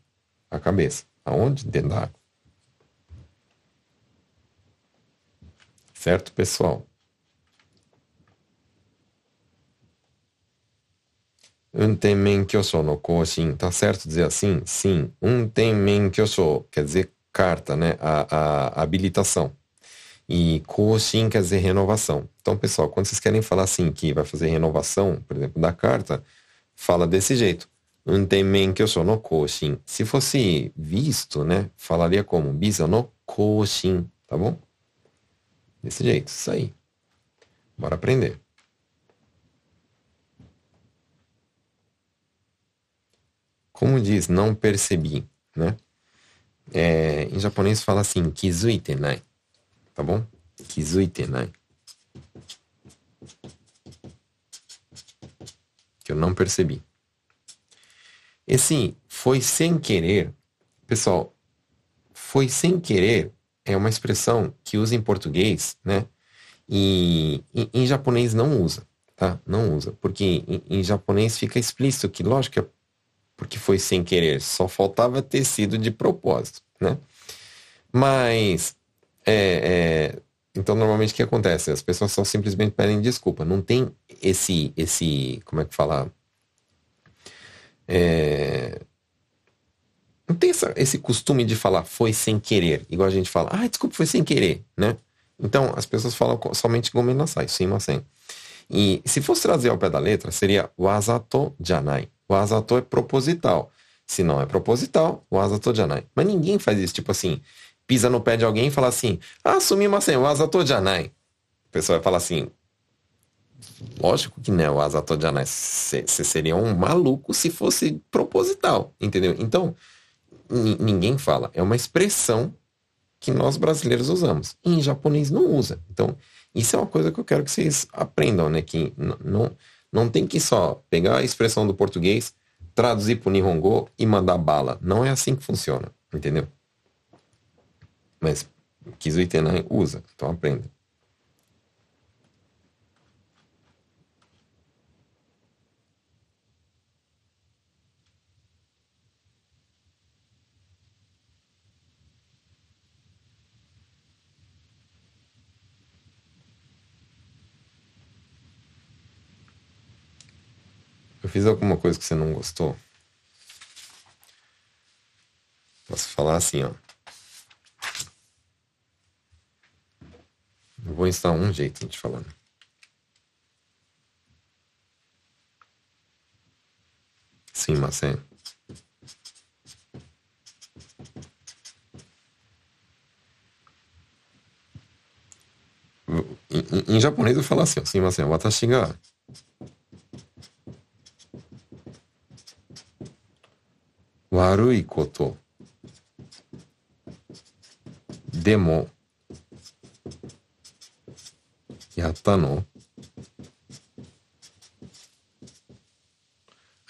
a cabeça. Aonde? Dentro da água. Certo, pessoal? Untenmen kyosho no koshin. Tá certo dizer assim? Sim. Untenmen kyosho quer dizer carta, né? A, a, habilitação. E koshin quer dizer renovação. Então, pessoal, quando vocês querem falar assim que vai fazer renovação, por exemplo, da carta, fala desse jeito. Untenmen kyosho no koshin. Se fosse visto, né? Falaria como? Bisa no koshin, tá bom? Desse jeito, isso aí. Bora aprender. Como diz, não percebi, né? É, em japonês fala assim, kizuitenai, tá bom? Kizuitenai. Que eu não percebi. Esse foi sem querer, pessoal, foi sem querer é uma expressão que usa em português, né? E em, em japonês não usa, tá? Não usa, porque em, em, japonês fica explícito que, lógico, é porque foi sem querer, só faltava ter sido de propósito, né? Mas, é, é, então normalmente o que acontece? As pessoas só simplesmente pedem desculpa, não tem esse, esse, como é que fala? É, não tem essa, esse costume de falar foi sem querer, igual a gente fala, ah, desculpa, foi sem querer, né? Então, as pessoas falam somente gomen nasai, sim, mas sem. E se fosse trazer ao pé da letra, seria wazato janai. Wazato é proposital. Se não é proposital, wazato janai. Mas ninguém faz isso, tipo assim, pisa no pé de alguém e fala assim, ah, sumi mas sem, wazato janai. A pessoa vai falar assim, Lógico que né, o Azato Janai, você seria um maluco se fosse proposital, entendeu? Então, ninguém fala. É uma expressão que nós brasileiros usamos. E em japonês não usa. Então, isso é uma coisa que eu quero que vocês aprendam, né? Que não, não tem que só pegar a expressão do português, traduzir para o Nihongo e mandar bala. Não é assim que funciona, entendeu? Mas Kizuitenai usa, então aprenda. Fiz alguma coisa que você não gostou? Posso falar assim, ó. Eu vou instalar um jeito de falar. Sim, mas é. Em, em, japonês eu falo assim, ó, sim, mas é. Watashi ga 悪いことでもやったの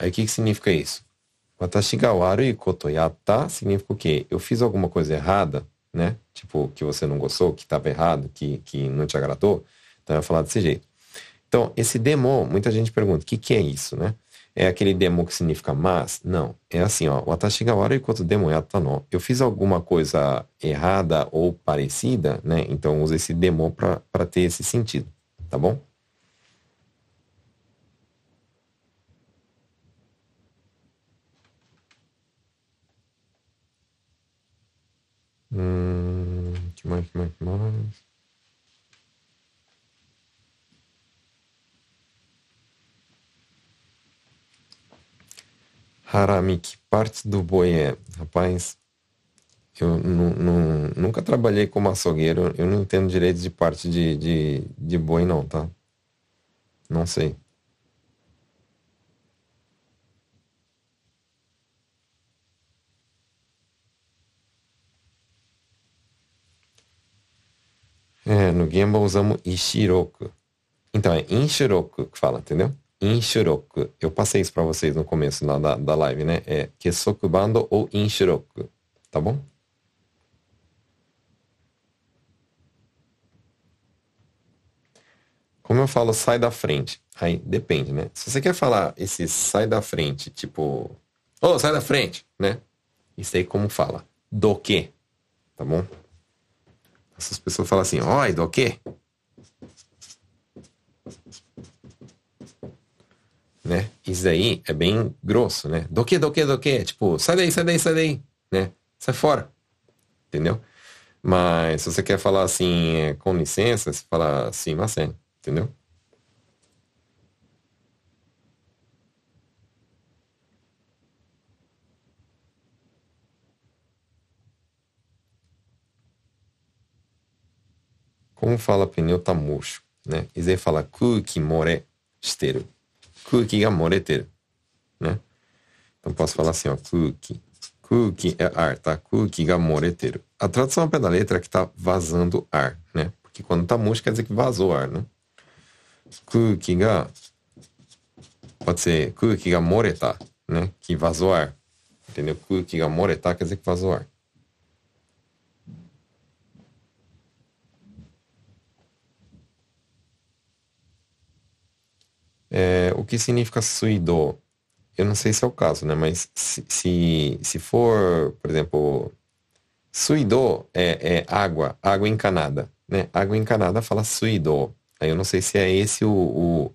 Aí o que, que significa isso? Watashi ga warui koto yatta significa o quê? Eu fiz alguma coisa errada, né? Tipo, que você não gostou, que estava errado, que, que não te agradou. Então eu vou falar desse jeito. Então, esse demo, muita gente pergunta, o que, que é isso, né? É aquele demo que significa mas? Não. É assim, ó. Watashi ga warui koto demo yatta no. Eu fiz alguma coisa errada ou parecida, né? Então usa esse demo para ter esse sentido. Tá bom? Hum, que mais, que mais, que mais? Harami, que parte do boi é? Rapaz, eu nunca trabalhei como açougueiro, eu não entendo direito de parte de, de, de boi não, tá? Não sei. É, no Gemba usamos Ishiroku. Então é Inshiroku que fala, entendeu? Inshiroku. Eu passei isso para vocês no começo da, da live, né? É Kesokubando ou Inshiroku. Tá bom? Como eu falo, sai da frente. Aí depende, né? Se você quer falar esse sai da frente, tipo, ô, oh, sai da frente, né? Isso aí como fala? Do que? Tá bom? Essas pessoas falam assim, oi, do que? Né? Isso aí é bem grosso, né? Do que, do que, do que? Tipo, sai daí, sai daí, sai daí, né? Sai fora, entendeu? Mas se você quer falar assim, é, com licença, você fala assim, mas é, entendeu? Como fala pneu tá murcho, né? E aí fala kuki more shiteru. Kuki ga moreteru, né? Então posso falar assim, ó, kuki. É ar, tá? Kuki ga moreteru. A tradução ao pé da letra é que tá vazando ar, né? Porque quando tá murcho quer dizer que vazou ar, né? Kuki ga pode ser kuki ga moreta, né? Que vazou ar. Entendeu? Kuki ga moreta quer dizer que vazou ar. É, o que significa suido? Eu não sei se é o caso, né? Mas se, se, se for, por exemplo, suido é, é, água, água encanada, né? Água encanada fala suido. Aí eu não sei se é esse o, o,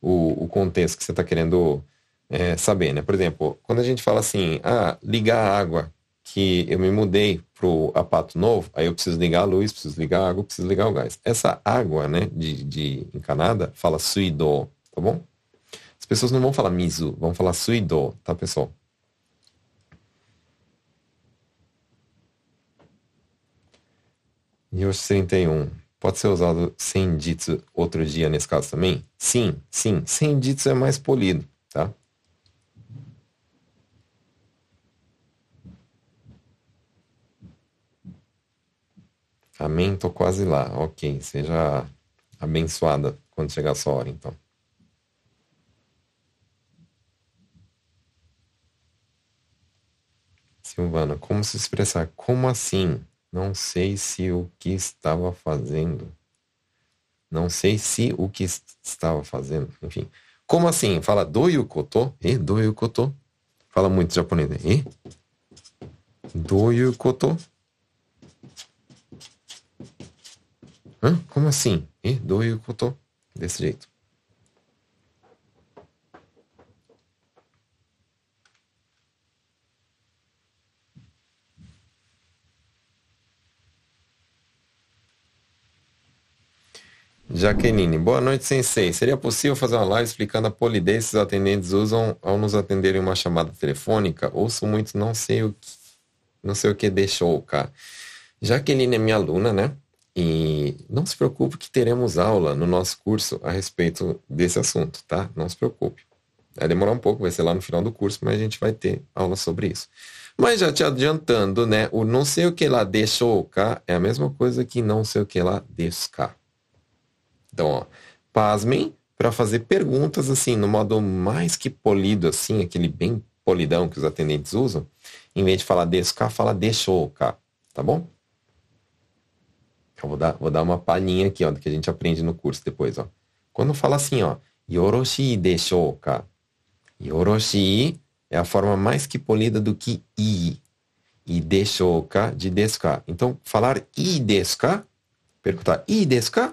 o, o contexto que você está querendo é, saber, né? Por exemplo, quando a gente fala assim, ah, ligar a água, que eu me mudei pro apato novo, aí eu preciso ligar a luz, preciso ligar a água, preciso ligar o gás. Essa água, né, de, de encanada, fala suido tá bom? As pessoas não vão falar mizu, vão falar suido, tá, pessoal? Yoshi 31. Pode ser usado senjitsu outro dia nesse caso também? Sim, sim. Senjitsu é mais polido, tá? Amém, tô quase lá. Ok, seja abençoada quando chegar a sua hora, então. Silvana, como se expressar? Como assim? Não sei se o que estava fazendo. Não sei se o que estava fazendo. Enfim. Como assim? Fala do yukoto? E do yukoto? Fala muito japonês. E? Do yukoto? Hã? Como assim? E do yukoto? Desse jeito. Jaqueline, boa noite, sensei. Seria possível fazer uma live explicando a polidez que os atendentes usam ao nos atenderem uma chamada telefônica? Ouço muito, não sei o que, não sei o que deixou, cara. Jaqueline é minha aluna, né? E não se preocupe que teremos aula no nosso curso a respeito desse assunto, tá? Não se preocupe. Vai demorar um pouco, vai ser lá no final do curso, mas a gente vai ter aula sobre isso. Mas já te adiantando, né? O não sei o que lá deixou cá é a mesma coisa que não sei o que lá descar. Então, ó, pasmem para fazer perguntas assim, no modo mais que polido, assim, aquele bem polidão que os atendentes usam. Em vez de falar descar, fala deixou cá, tá bom? Eu vou dar, vou dar uma palhinha aqui, ó, do que a gente aprende no curso depois, ó. Quando fala assim, ó, yoroshi deixou cá. Yoroshi é a forma mais que polida do que i. E deixou cá de descar. Então, falar i descar, perguntar i descar,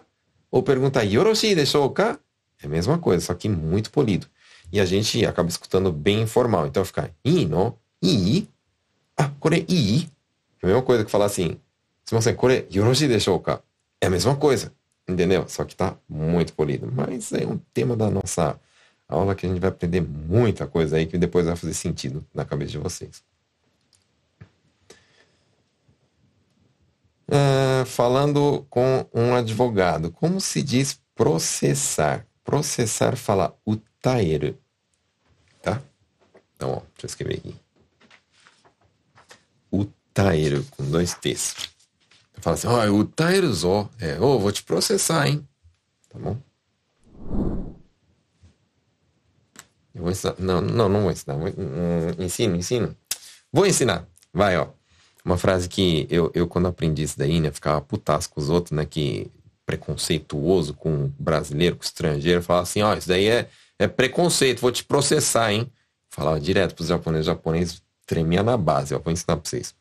ou perguntar Yoroshi deshouka? É a mesma coisa, só que muito polido. E a gente acaba escutando bem informal. Então fica i no, i, ah, kore i. É a mesma coisa que falar assim, se kore yoroshi deshouka? É a mesma coisa, entendeu? Só que tá muito polido. Mas é um tema da nossa aula que a gente vai aprender muita coisa aí que depois vai fazer sentido na cabeça de vocês. Uh, falando com um advogado, como se diz processar? Processar fala utaeru, tá? Então, ó, deixa eu escrever aqui. Utaeru, com dois T's. Fala assim, ó, oh, utaeru zo. É, ô, oh, vou te processar, hein? Tá bom? Eu vou ensinar. Não, não, não vou ensinar. Vou, um, ensino, ensino. Vou ensinar. Vai, ó. Uma frase que eu, eu quando aprendi isso daí, né, ficava putaço com os outros, né, que preconceituoso com brasileiro, com estrangeiro, falava assim, ó, oh, isso daí é, é preconceito, vou te processar, hein? Falava direto pros japoneses, os japoneses tremia na base, ó, vou ensinar pra vocês.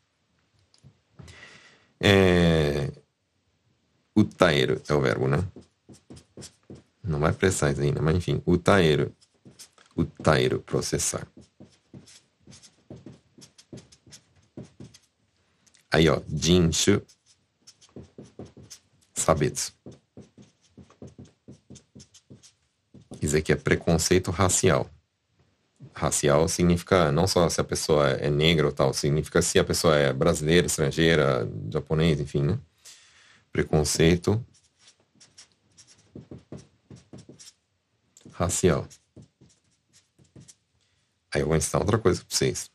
É... Utaeiro é o verbo, né? Não vai isso ainda, mas enfim, utaeiro. Utaeiro, processar. Aí, ó, jinshu sabetsu. Isso aqui é preconceito racial. Racial significa não só se a pessoa é negra ou tal, significa se a pessoa é brasileira, estrangeira, japonês, enfim, né? Preconceito racial. Aí eu vou ensinar outra coisa para vocês.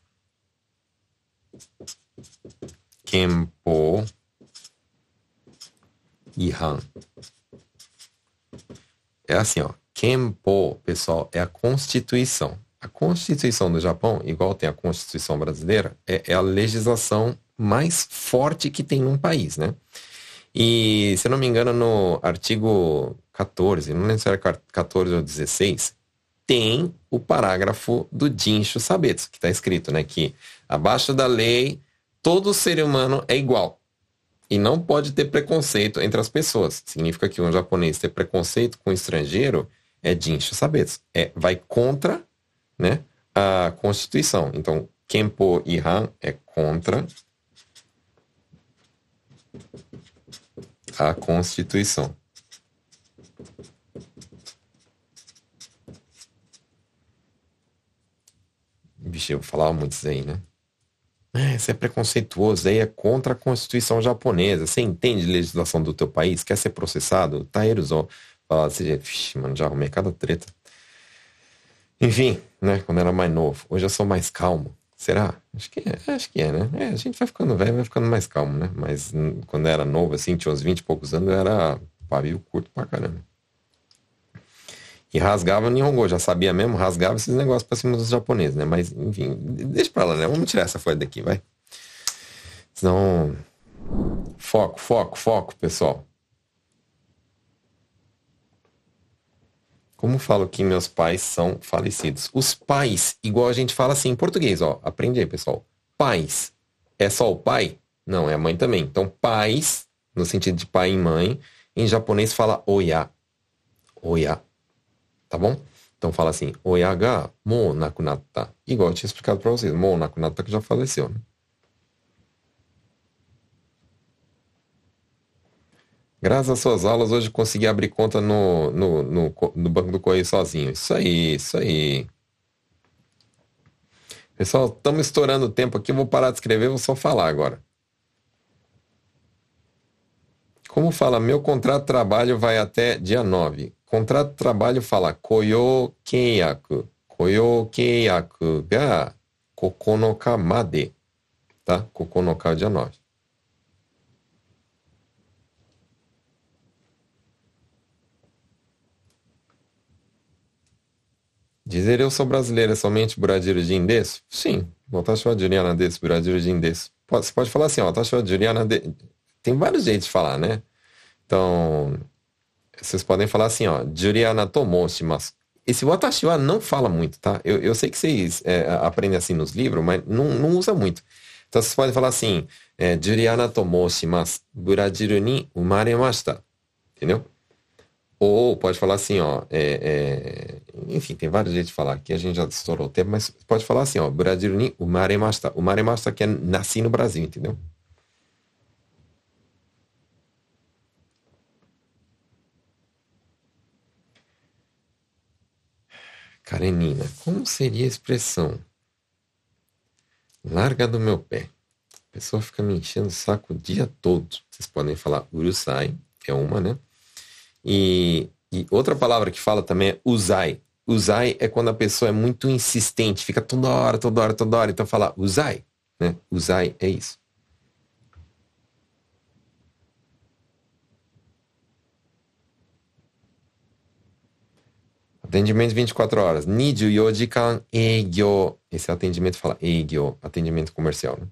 Kenpo Ihan. É assim, ó. Kenpo, pessoal, é a Constituição. A Constituição do Japão, igual tem a Constituição brasileira, é, é a legislação mais forte que tem num país, né? E, se eu não me engano, no artigo 14, não lembro se era 14 ou 16, tem o parágrafo do Jinshu Sabetsu, que está escrito, né? Que abaixo da lei todo ser humano é igual. E não pode ter preconceito entre as pessoas. Significa que um japonês ter preconceito com um estrangeiro é jinshu sabetsu. É, vai contra né, a Constituição. Então, Kenpo Ihan é contra a Constituição. Vixe, eu falava muito isso aí, né? É, você é preconceituoso, aí é contra a Constituição japonesa. Você entende legislação do teu país? Quer ser processado? Tá erosão. Fala assim, mano, já arrumei cada treta. Enfim, né? Quando era mais novo. Hoje eu sou mais calmo. Será? Acho que é, acho que é, né? É, a gente vai ficando velho, vai ficando mais calmo, né? Mas quando era novo, assim, tinha uns 20 e poucos anos, eu era pavio curto pra caramba. E rasgava Nihongo, já sabia mesmo, rasgava esses negócios pra cima dos japoneses, né? Mas, enfim, deixa pra lá, né? Vamos tirar essa folha daqui, vai. Senão. Foco, foco, foco, pessoal. Como falo que meus pais são falecidos? Os pais, igual a gente fala assim em português, ó. Aprende aí, pessoal. Pais. É só o pai? Não, é a mãe também. Então, pais, no sentido de pai e mãe, em japonês fala oya. Oya. Tá bom? Então fala assim, oya ga nakunatta. Igual eu tinha explicado para vocês, mo nakunatta que já faleceu, né? Graças às suas aulas, hoje consegui abrir conta no, no, no, no Banco do Correio sozinho. Isso aí, isso aí. Pessoal, estamos estourando o tempo aqui. Vou parar de escrever, vou só falar agora. Como fala, meu contrato de trabalho vai até dia 9. Contrato de trabalho fala koyo keiyaku. Koyo keiyaku ga kokonoka made. Tá? Kokonoka dia 9. Dizer eu sou brasileiro é somente Buradir Jindesu? Sim. Watashi wa Juliana desu, Buradir Jindesu. Pode, você pode falar assim, ó, Watashi wa Juliana de... Tem vários jeitos de falar, né? Então, vocês podem falar assim, ó, tomou shimasu. Esse Watashi wa não fala muito, tá? Eu, eu sei que vocês é, aprendem assim nos livros, mas não, não usa muito. Então, vocês podem falar assim, é, Juliana tomou shimasu, Buradir ni umaremashita. Entendeu? Ou pode falar assim, ó, é, é, enfim, tem vários jeitos de falar. Aqui a gente já estourou o tempo, mas pode falar assim, ó, Brasil ni. O Maremasta que é nasci no Brasil, entendeu? Karenina, como seria a expressão? Larga do meu pé. A pessoa fica me enchendo o saco o dia todo. Vocês podem falar urusai, é uma, né? E, e outra palavra que fala também é usai. Usai é quando a pessoa é muito insistente, fica toda hora, toda hora, toda hora. Então fala usai, né? Usai é isso. Atendimento 24 horas. Nijo yojikan eigyo. Esse atendimento fala eigyo, atendimento comercial, né?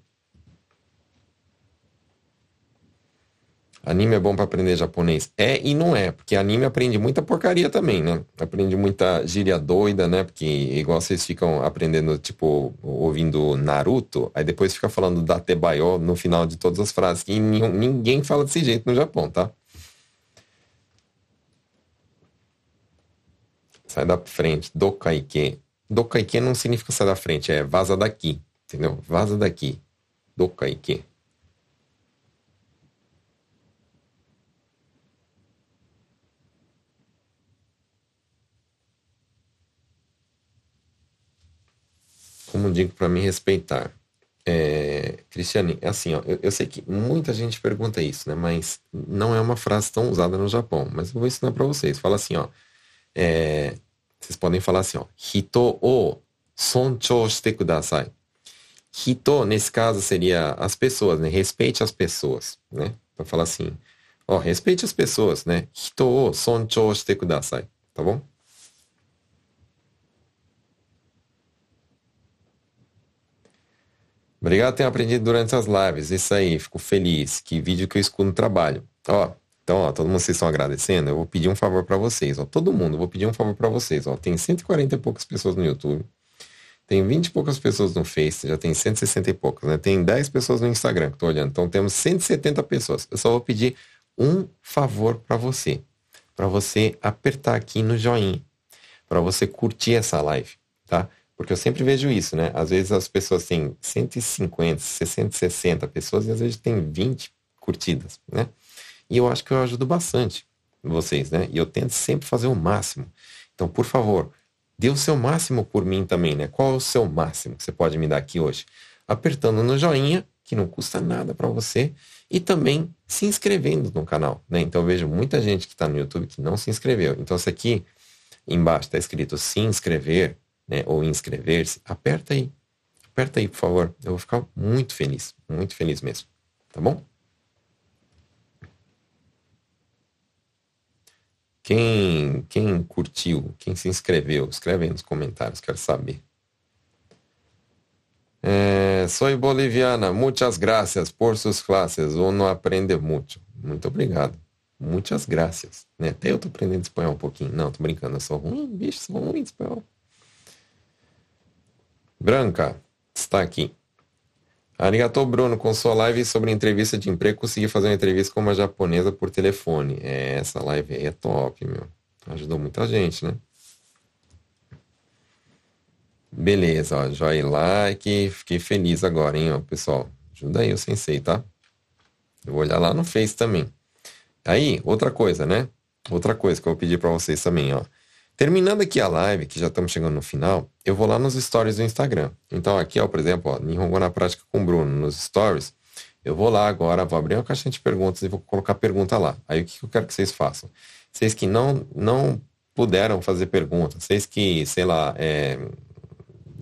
Anime é bom para aprender japonês. É e não é, porque anime aprende muita porcaria também, né? Aprende muita gíria doida, né? Porque igual vocês ficam aprendendo, tipo, ouvindo Naruto, aí depois fica falando Datebayo no final de todas as frases, que ninguém fala desse jeito no Japão, tá? Sai da frente, dokaike. Dokaike não significa sai da frente, é vaza daqui, entendeu? Vaza daqui. Dokaike. como digo para me respeitar. É, Cristiane, é assim, ó, eu, eu, sei que muita gente pergunta isso, né? Mas não é uma frase tão usada no Japão. Mas eu vou ensinar para vocês. Fala assim, ó. É, vocês podem falar assim, ó. Hito o sonchou shite kudasai. Hito, nesse caso, seria as pessoas, né? Respeite as pessoas, né? Para falar assim, ó, respeite as pessoas, né? Hito o sonchou shite kudasai. Tá bom? Obrigado por ter aprendido durante as lives. Isso aí, fico feliz. Que vídeo que eu escuto no trabalho. Ó, então, ó, todo mundo vocês estão agradecendo. Eu vou pedir um favor para vocês, ó. Todo mundo, vou pedir um favor para vocês, ó. Tem 140 e poucas pessoas no YouTube. Tem 20 e poucas pessoas no Face, já tem 160 e poucas, né? Tem 10 pessoas no Instagram que tô olhando. Então temos 170 pessoas. Eu só vou pedir um favor para você. Para você apertar aqui no joinha. Para você curtir essa live, tá? Porque eu sempre vejo isso, né? Às vezes as pessoas têm 150, 660 pessoas e às vezes tem 20 curtidas, né? E eu acho que eu ajudo bastante vocês, né? E eu tento sempre fazer o máximo. Então, por favor, dê o seu máximo por mim também, né? Qual é o seu máximo que você pode me dar aqui hoje? apertando no joinha, que não custa nada para você, e também se inscrevendo no canal. Né? Então eu vejo muita gente que está no YouTube que não se inscreveu. Então se aqui embaixo está escrito se inscrever, né, ou inscrever-se, aperta aí. Aperta aí, por favor. Eu vou ficar muito feliz, muito feliz mesmo. Tá bom? Quem, quem curtiu, quem se inscreveu, escreve aí nos comentários, quero saber. É, boliviana, muitas gracias por suas classes, uno aprende muito. Muito obrigado. Muitas graças. Né? Até eu tô aprendendo espanhol um pouquinho. Não, tô brincando, eu sou ruim, bicho, sou ruim de espanhol. Branca, está aqui. Arigato, Bruno. Com sua live sobre entrevista de emprego, consegui fazer uma entrevista com uma japonesa por telefone. É, essa live aí é top, meu. Ajudou muita gente, né? Beleza, ó. Joia like. Fiquei feliz agora, hein, ó, pessoal. Ajuda aí o sensei, tá? Eu vou olhar lá no Face também. Aí, outra coisa, né? Outra coisa que eu vou pedir para vocês também, ó. Terminando aqui a live, que já estamos chegando no final, eu vou lá nos stories do Instagram. Então aqui, ó, por exemplo, ó, Nihongo na prática com o Bruno, nos stories, eu vou lá agora, vou abrir uma caixinha de perguntas e vou colocar pergunta lá. Aí o que eu quero que vocês façam? Vocês que não, não puderam fazer perguntas, vocês que, sei lá, é,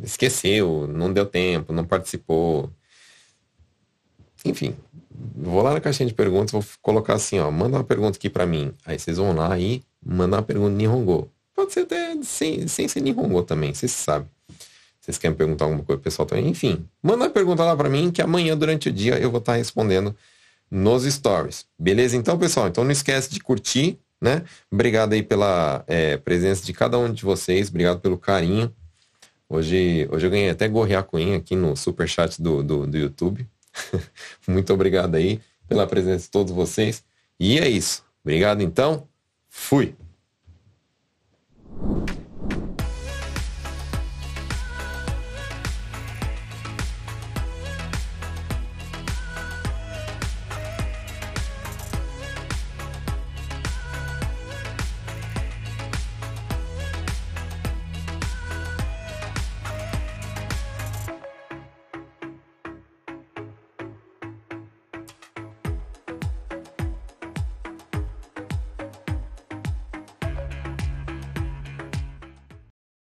esqueceu, não deu tempo, não participou. Enfim, vou lá na caixinha de perguntas, vou colocar assim, ó, manda uma pergunta aqui para mim. Aí vocês vão lá e mandar uma pergunta em Nihongo. Pode ser até sem, sem ser Nihongo também, vocês sabem. Vocês querem perguntar alguma coisa pessoal também? Enfim, manda uma pergunta lá para mim que amanhã, durante o dia, eu vou estar tá respondendo nos stories. Beleza? Então, pessoal, então não esquece de curtir, né? Obrigado aí pela é, presença de cada um de vocês, obrigado pelo carinho. Hoje, hoje eu ganhei até gorriacuinha aqui no super chat do, do, do YouTube. Muito obrigado aí pela presença de todos vocês. E é isso. Obrigado então. Fui. Thank you.